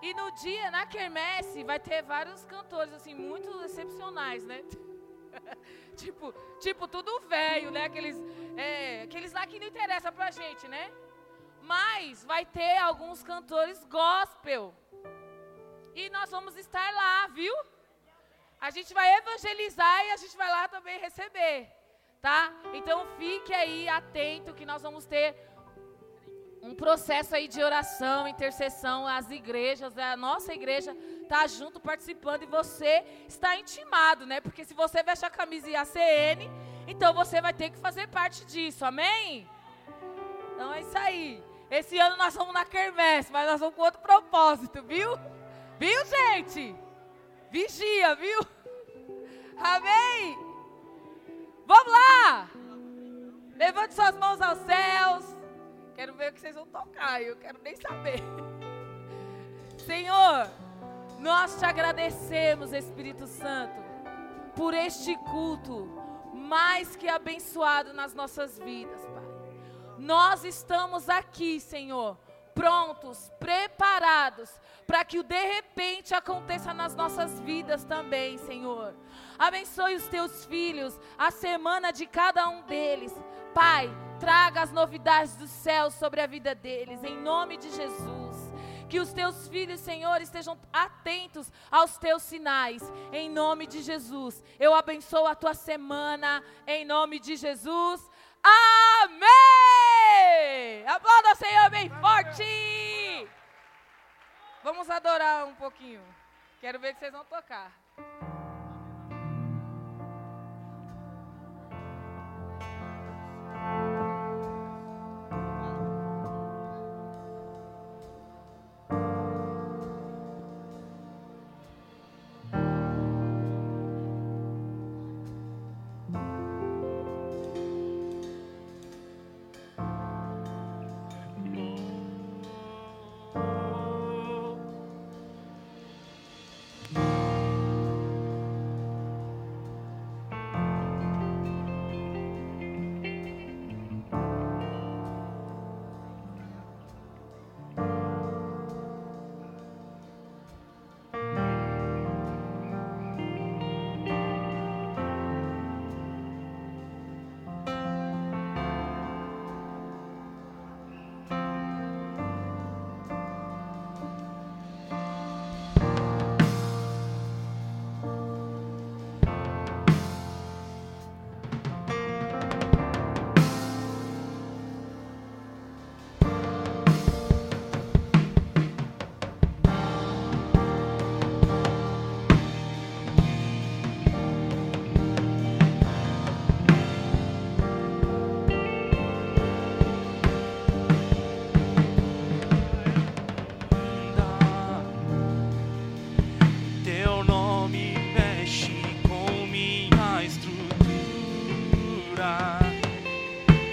E no dia, na quermesse, vai ter vários cantores, assim, muito excepcionais, né? tipo, tipo, tudo velho, né? Aqueles, é, aqueles lá que não interessa pra gente, né? Mas vai ter alguns cantores gospel. E nós vamos estar lá, viu? A gente vai evangelizar e a gente vai lá também receber, tá? Então fique aí atento que nós vamos ter um processo aí de oração, intercessão, as igrejas, a nossa igreja está junto participando e você está intimado, né? Porque se você veste a camisa e a CN, então você vai ter que fazer parte disso, amém? Então é isso aí. Esse ano nós vamos na quermesse, mas nós vamos com outro propósito, viu? Viu, gente? Vigia, viu? Amém? Vamos lá! Levante suas mãos aos céus. Quero ver o que vocês vão tocar, eu quero nem saber. Senhor, nós te agradecemos, Espírito Santo, por este culto mais que abençoado nas nossas vidas, Pai. Nós estamos aqui, Senhor, prontos, preparados para que o de repente aconteça nas nossas vidas também, Senhor. Abençoe os teus filhos, a semana de cada um deles. Pai, traga as novidades do céu sobre a vida deles, em nome de Jesus. Que os teus filhos, Senhor, estejam atentos aos teus sinais, em nome de Jesus. Eu abençoo a tua semana, em nome de Jesus. Amém! Aplauda o Senhor bem forte! Vamos adorar um pouquinho. Quero ver que vocês vão tocar.